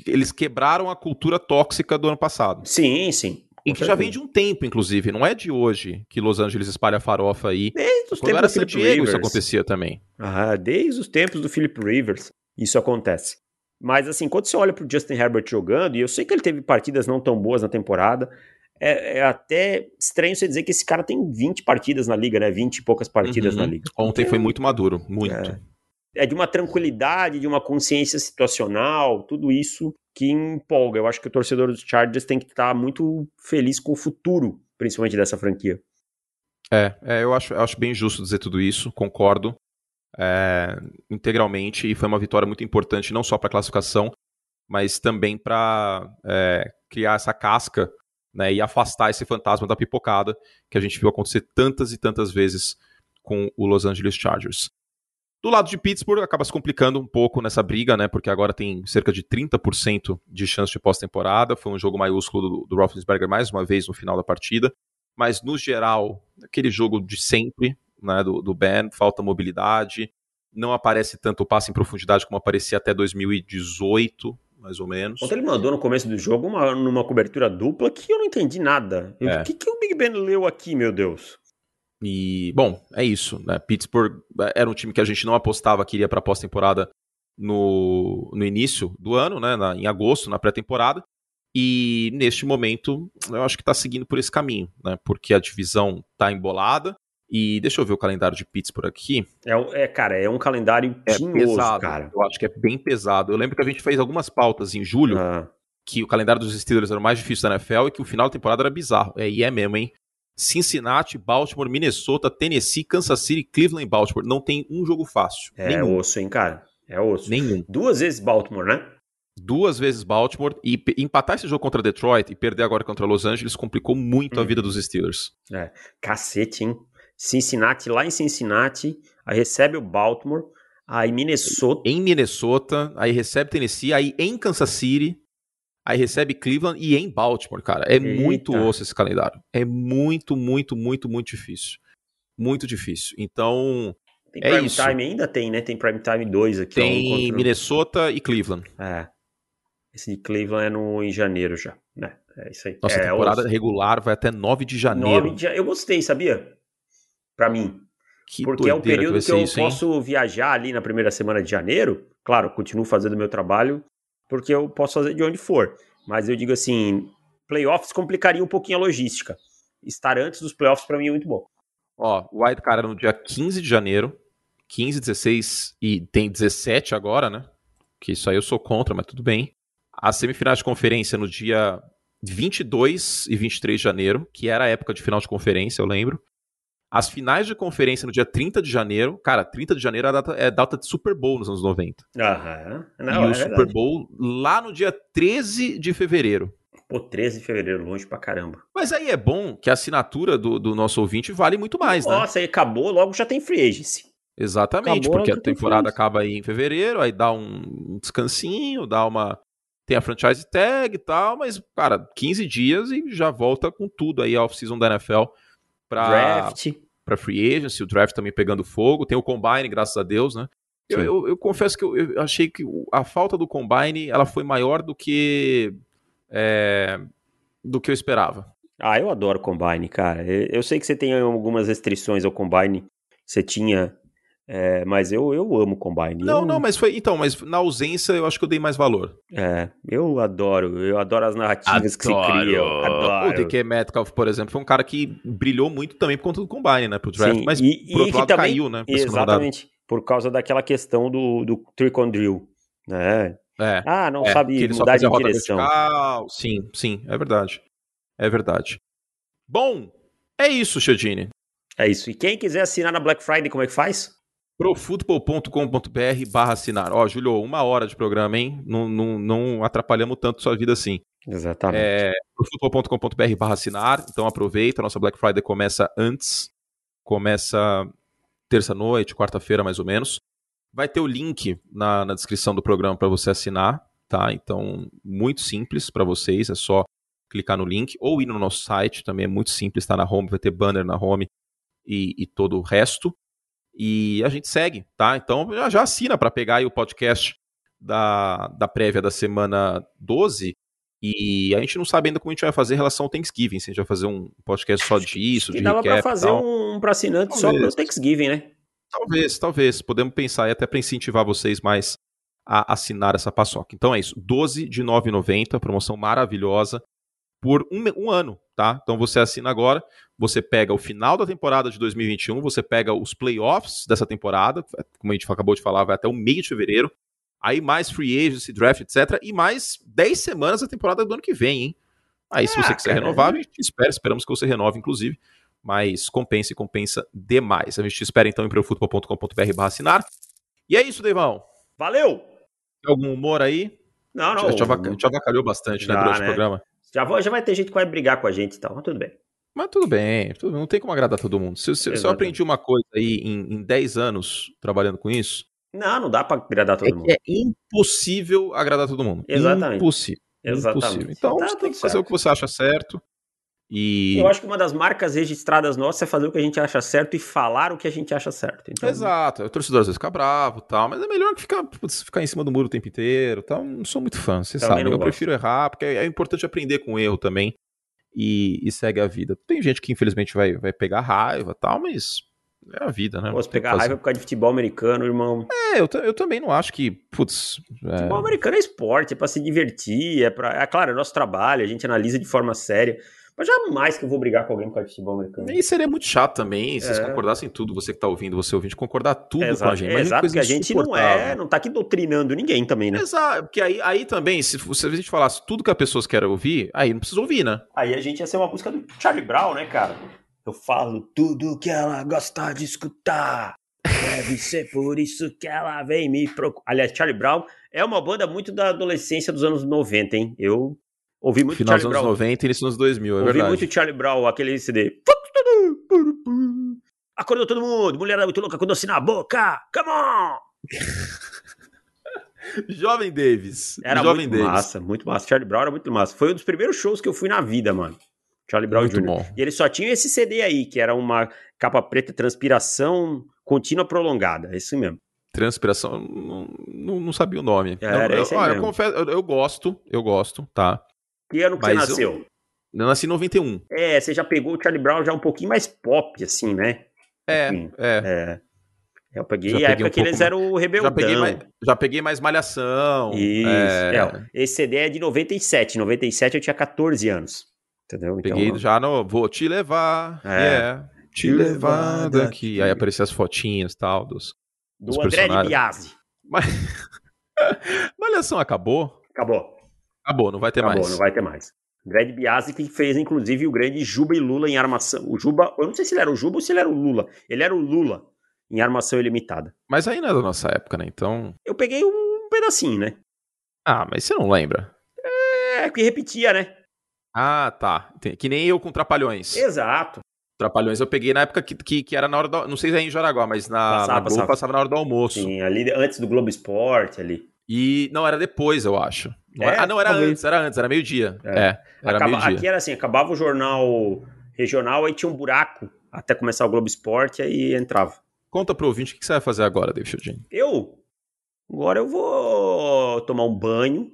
eles quebraram a cultura tóxica do ano passado. Sim, sim. E que já vem de um tempo, inclusive. Não é de hoje que Los Angeles espalha farofa aí. Desde os Quando tempos era do San Diego, Rivers. isso acontecia também. Ah, desde os tempos do Philip Rivers, isso acontece. Mas assim, quando você olha pro Justin Herbert jogando, e eu sei que ele teve partidas não tão boas na temporada, é, é, até estranho você dizer que esse cara tem 20 partidas na liga, né? 20 e poucas partidas uhum. na liga. Ontem foi muito maduro, muito. É, é, de uma tranquilidade, de uma consciência situacional, tudo isso que empolga. Eu acho que o torcedor dos Chargers tem que estar muito feliz com o futuro, principalmente dessa franquia. É, é eu, acho, eu acho bem justo dizer tudo isso, concordo é, integralmente, e foi uma vitória muito importante, não só para a classificação, mas também para é, criar essa casca né, e afastar esse fantasma da pipocada que a gente viu acontecer tantas e tantas vezes com o Los Angeles Chargers. Do lado de Pittsburgh, acaba se complicando um pouco nessa briga, né? Porque agora tem cerca de 30% de chance de pós-temporada. Foi um jogo maiúsculo do, do Roethlisberger mais uma vez no final da partida. Mas, no geral, aquele jogo de sempre, né? Do, do Ben, falta mobilidade. Não aparece tanto o passe em profundidade como aparecia até 2018, mais ou menos. Ontem ele mandou no começo do jogo uma, numa cobertura dupla que eu não entendi nada. O é. que, que o Big Ben leu aqui, meu Deus? E, bom, é isso. Né? Pittsburgh é, era um time que a gente não apostava que iria para a pós-temporada no, no início do ano, né? Na, em agosto, na pré-temporada. E neste momento, eu acho que está seguindo por esse caminho, né? Porque a divisão está embolada. E deixa eu ver o calendário de Pittsburgh aqui. É, é cara, é um calendário é tinhoso, pesado, cara. Eu acho que é bem pesado. Eu lembro que a gente fez algumas pautas em julho, ah. que o calendário dos Steelers era o mais difícil da NFL e que o final da temporada era bizarro. É, e é mesmo, hein? Cincinnati, Baltimore, Minnesota, Tennessee, Kansas City, Cleveland e Baltimore. Não tem um jogo fácil. É nenhum. osso, hein, cara? É osso. Nenhum. Duas vezes Baltimore, né? Duas vezes Baltimore e empatar esse jogo contra Detroit e perder agora contra Los Angeles complicou muito hum. a vida dos Steelers. É, cacete, hein? Cincinnati, lá em Cincinnati, aí recebe o Baltimore, aí Minnesota. Em Minnesota, aí recebe Tennessee, aí em Kansas City, aí recebe Cleveland e em Baltimore, cara. É Eita. muito osso esse calendário. É muito, muito, muito, muito difícil. Muito difícil. Então. Tem é Prime isso. Time ainda tem, né? Tem Prime Time 2 aqui. Tem Minnesota e Cleveland. É. Esse de Cleveland é no, em janeiro já. né? é isso aí. Nossa, é, temporada os... regular vai até 9 de janeiro. 9 de... Eu gostei, sabia? Para mim. Que Porque é um período que, que eu isso, posso viajar ali na primeira semana de janeiro. Claro, continuo fazendo meu trabalho porque eu posso fazer de onde for. Mas eu digo assim, playoffs complicaria um pouquinho a logística. Estar antes dos playoffs para mim é muito bom. Ó, o White Card no dia 15 de janeiro, 15, 16 e tem 17 agora, né? Que isso aí eu sou contra, mas tudo bem. As semifinais de conferência no dia 22 e 23 de janeiro, que era a época de final de conferência, eu lembro. As finais de conferência no dia 30 de janeiro. Cara, 30 de janeiro é data, é data de Super Bowl nos anos 90. Aham. Não, e é o Super Bowl lá no dia 13 de fevereiro. Pô, 13 de fevereiro, longe pra caramba. Mas aí é bom que a assinatura do, do nosso ouvinte vale muito mais, Nossa, né? Nossa, aí acabou, logo já tem free agency. Exatamente, acabou, porque a temporada acaba aí em fevereiro, aí dá um descansinho, dá uma. Tem a franchise tag e tal, mas, cara, 15 dias e já volta com tudo aí a off-season da NFL para draft, para free agency, o draft também pegando fogo, tem o combine, graças a Deus, né? Eu, eu, eu, confesso que eu, eu, achei que a falta do combine ela foi maior do que é, do que eu esperava. Ah, eu adoro combine, cara. Eu sei que você tem algumas restrições ao combine. Você tinha é, mas eu, eu amo Combine. Não, eu... não, mas foi. Então, mas na ausência eu acho que eu dei mais valor. É, eu adoro. Eu adoro as narrativas adoro. que se criam. Adoro. O DK Metcalf, por exemplo, foi um cara que brilhou muito também por conta do Combine, né? Pro draft. Sim, mas e, por outro lado também, caiu, né? Exatamente. Por causa daquela questão do, do trick on drill. Né? É, ah, não é, sabe mudar de direção. Vertical. Sim, sim, é verdade. É verdade. Bom, é isso, Chadini. É isso. E quem quiser assinar na Black Friday, como é que faz? Profutbol.com.br barra assinar. Ó, Júlio, uma hora de programa, hein? Não, não, não atrapalhamos tanto sua vida assim. Exatamente. É, profutbol.com.br barra assinar. Então aproveita, a nossa Black Friday começa antes. Começa terça-noite, quarta-feira mais ou menos. Vai ter o link na, na descrição do programa para você assinar, tá? Então, muito simples para vocês, é só clicar no link ou ir no nosso site, também é muito simples, está na home, vai ter banner na home e, e todo o resto. E a gente segue, tá? Então já, assina para pegar aí o podcast da, da prévia da semana 12. E a gente não sabe ainda como a gente vai fazer em relação ao Thanksgiving. Se a gente vai fazer um podcast só disso, E de dava e fazer um pra assinante só Talvez. pro Thanksgiving, né? Talvez, talvez. Podemos pensar e até para incentivar vocês mais a assinar essa paçoca. Então é isso. 12 de 9,90, promoção maravilhosa por um, um ano, tá? Então você assina agora, você pega o final da temporada de 2021, você pega os playoffs dessa temporada, como a gente acabou de falar, vai até o meio de fevereiro. Aí mais free agency, draft, etc. E mais 10 semanas da temporada do ano que vem, hein? Aí, se Ah, você quiser cara, renovar, a gente espera, esperamos que você renove, inclusive. Mas compensa e compensa demais. A gente te espera então em profutbol.com.br barra assinar. E é isso, Deivão. Valeu! Tem algum humor aí? Não, não. a gente avacalhou bastante né, Já, durante né? o programa. Já, vou- já vai ter gente que vai brigar com a gente e tal, mas tudo bem. Mas tudo bem, tudo- não tem como agradar todo mundo. Se, se- se eu aprendi uma coisa aí em, em 10 anos trabalhando com isso, Não, não dá pra agradar todo é mundo. é impossível agradar todo mundo. Exatamente. Impossível. Exatamente. Impossível. Então Tá você tem que fazer certo. o que você acha certo. E. Eu acho que uma das marcas registradas nossas é fazer o que a gente acha certo e falar o que a gente acha certo. Então, Exato, o torcedor às vezes fica bravo e tal, mas é melhor que ficar, putz, ficar em cima do muro o tempo inteiro tal. Não sou muito fã, você sabe. Eu gosto. prefiro errar, porque é importante aprender com o erro também e, e segue a vida. Tem gente que infelizmente vai, vai pegar raiva e tal, mas é a vida, né? Pô, se Tem que pegar raiva por causa de futebol americano, irmão. É, eu, eu também não acho que, putz. é, Futebol americano é esporte, é pra se divertir, é pra. É claro, é nosso trabalho, a gente analisa de forma séria. Mas jamais que eu vou brigar com alguém por causa de futebol americano. E seria muito chato também se vocês É. concordassem tudo, você que tá ouvindo, você ouvinte, concordar tudo com a gente. Imagina que exato coisa porque a gente não é, não tá aqui doutrinando ninguém também, né? Exato, porque aí, aí também, se, se a gente falasse tudo que as pessoas querem ouvir, aí não precisa ouvir, né? Aí a gente ia ser uma música do Charlie Brown, né, cara? Eu falo tudo que ela gosta de escutar. Deve ser por isso que ela vem me procurar. Aliás, Charlie Brown é uma banda muito da adolescência dos anos 90, hein? Eu ouvi muito Final dos anos Brown. 90 e início dos anos 2000, é ouvi verdade. muito Charlie Brown, aquele CD. Acordou todo mundo, mulher muito louca com doce na boca. Come on! (laughs) Jovem Davis. Era Jovem muito massa, muito massa. Charlie Brown era muito massa. Foi um dos primeiros shows que eu fui na vida, mano. Charlie Brown Muito Jr. bom. E ele só tinha esse CD aí, que era uma capa preta, transpiração contínua prolongada. É isso mesmo. Transpiração, não, não, não sabia o nome. Não, era eu, esse aí olha, eu mesmo. confesso, eu, eu gosto, eu gosto, tá? Que ano que você Mas eu- nasceu? Eu nasci em 91. É, você já pegou o Charlie Brown já um pouquinho mais pop, assim, né? É, Sim. é. É. Eu peguei Já a época um que eles eram o Rebeldão. Já peguei, mais, já peguei mais malhação. Isso. é, É, esse CD é de 97. Em 97 eu tinha 14 anos. Entendeu? Então, Peguei já no Vou Te Levar. É. Te levar daqui. Aí apareciam as fotinhas e tal dos. do dos André de. Biasi. Mas... (laughs) malhação acabou? Acabou. Acabou, não vai ter Acabou, mais. não vai ter mais. De Biasi que fez, inclusive, o grande Juba e Lula em armação. O Juba, eu não sei se ele era o Juba ou se ele era o Lula. Ele era o Lula em armação ilimitada. Mas aí não é da nossa época, né? Então. Eu peguei um pedacinho, né? Ah, mas você não lembra? É, que repetia, né? Ah, tá. Que nem eu com Trapalhões. Exato. Trapalhões eu peguei na época que, que, que era na hora do. Não sei se é em Jaraguá, mas na, Passava, na Globo passava. passava na hora do almoço. Sim, ali antes do Globo Esporte, ali. E não, era depois, eu acho. Não É, era- ah, não, era talvez. antes, era antes, era meio-dia. É. É, era Acaba- meio-dia. aqui era assim, acabava o jornal regional, aí tinha um buraco até começar o Globo Esporte, aí entrava. Conta pro ouvinte o que você vai fazer agora, David Chiodini. Eu, agora eu vou tomar um banho,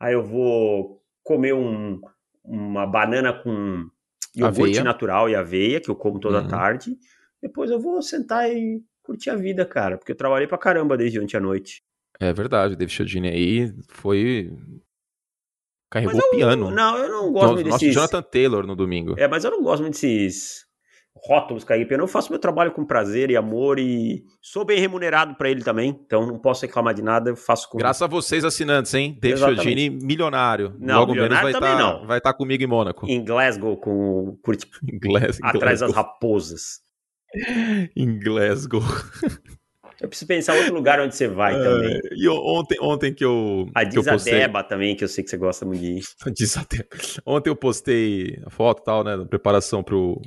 aí eu vou comer um, uma banana com iogurte Aveia. natural e aveia, que eu como toda Uhum. tarde. Depois eu vou sentar e curtir a vida, cara, porque eu trabalhei pra caramba desde ontem à noite. É verdade, o David Chiodini aí foi. Carregou eu- o piano. Não, eu não gosto No- muito desses... Jonathan Taylor no domingo. É, mas eu não gosto muito desses rótulos carreguei piano. Eu faço meu trabalho com prazer e amor e sou bem remunerado pra ele também, então não posso reclamar de nada, eu faço com Graças a vocês, assinantes, hein? David. Chiodini, milionário. Não, Logo menos milionário vai também estar não. vai tá comigo em Mônaco. em Glasgow com Inglês, (laughs) atrás das raposas. (laughs) Em Glasgow. (laughs) Eu preciso pensar em outro lugar onde você vai também. E ontem, ontem que eu. A que eu postei... Também, que eu sei que você gosta muito de ir. (laughs) Ontem eu postei a foto e tal, né? Preparação pro.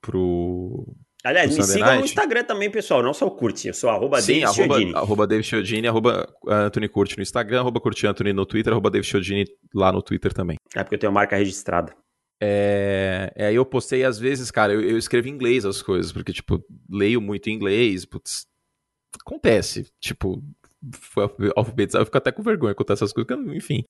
pro Aliás, me sigam Night. no Instagram também, pessoal. Não só o curte. Eu sou arroba Sim, David arroba, Chiodini. arroba David Chiodini, arroba Anthony Curti no Instagram, arroba Curti Anthony no Twitter, arroba David Chiodini lá no Twitter também. É porque eu tenho marca registrada. É, é, aí eu postei, às vezes, cara, eu, eu, escrevo em inglês as coisas, porque, tipo, leio muito em inglês, putz, acontece, tipo, foi alfabetizado, eu fico até com vergonha contar essas coisas, porque, enfim,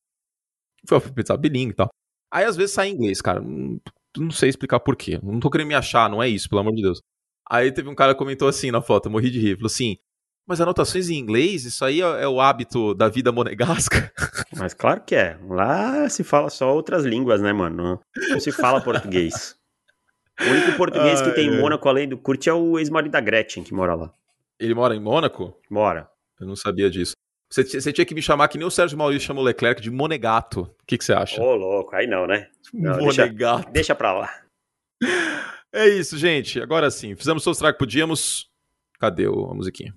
foi alfabetizado bilingue e tal. Aí, às vezes, sai em inglês, cara, não, não sei explicar por quê, não tô querendo me achar, não é isso, pelo amor de Deus. Aí teve um cara que comentou assim na foto, morri de rir, falou assim, mas anotações em inglês, isso aí é, é o hábito da vida monegasca? (laughs) Mas claro que é. Lá se fala só outras línguas, né, mano? Não se fala português. O único português ah, que tem em Mônaco, além do Kurt, é o ex-marido da Gretchen, que mora lá. Ele mora em Mônaco? Mora. Eu não sabia disso. Você, você tinha que me chamar que nem o Sérgio Maurício chamou o Leclerc de Monegato. O que, que você acha? Ô, louco, aí não, né? Não, Monegato. Deixa, deixa pra lá. (laughs) É isso, gente. Agora sim. Fizemos o que podíamos. Cadê a musiquinha?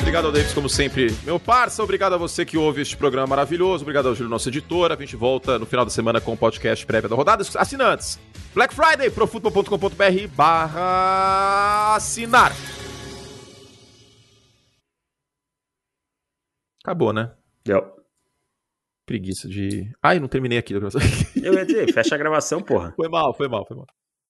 Obrigado ao Davis, como sempre, meu parça. Obrigado a você que ouve este programa maravilhoso. Obrigado ao Júlio, nosso editor. A gente volta no final da semana com o podcast prévia da rodada. Assinantes. Black Friday, profutbol.com.br barra assinar. Acabou, né? Deu. Preguiça de. Ai, não terminei aqui. Eu ia dizer, fecha a gravação, porra. Foi mal, foi mal, foi mal.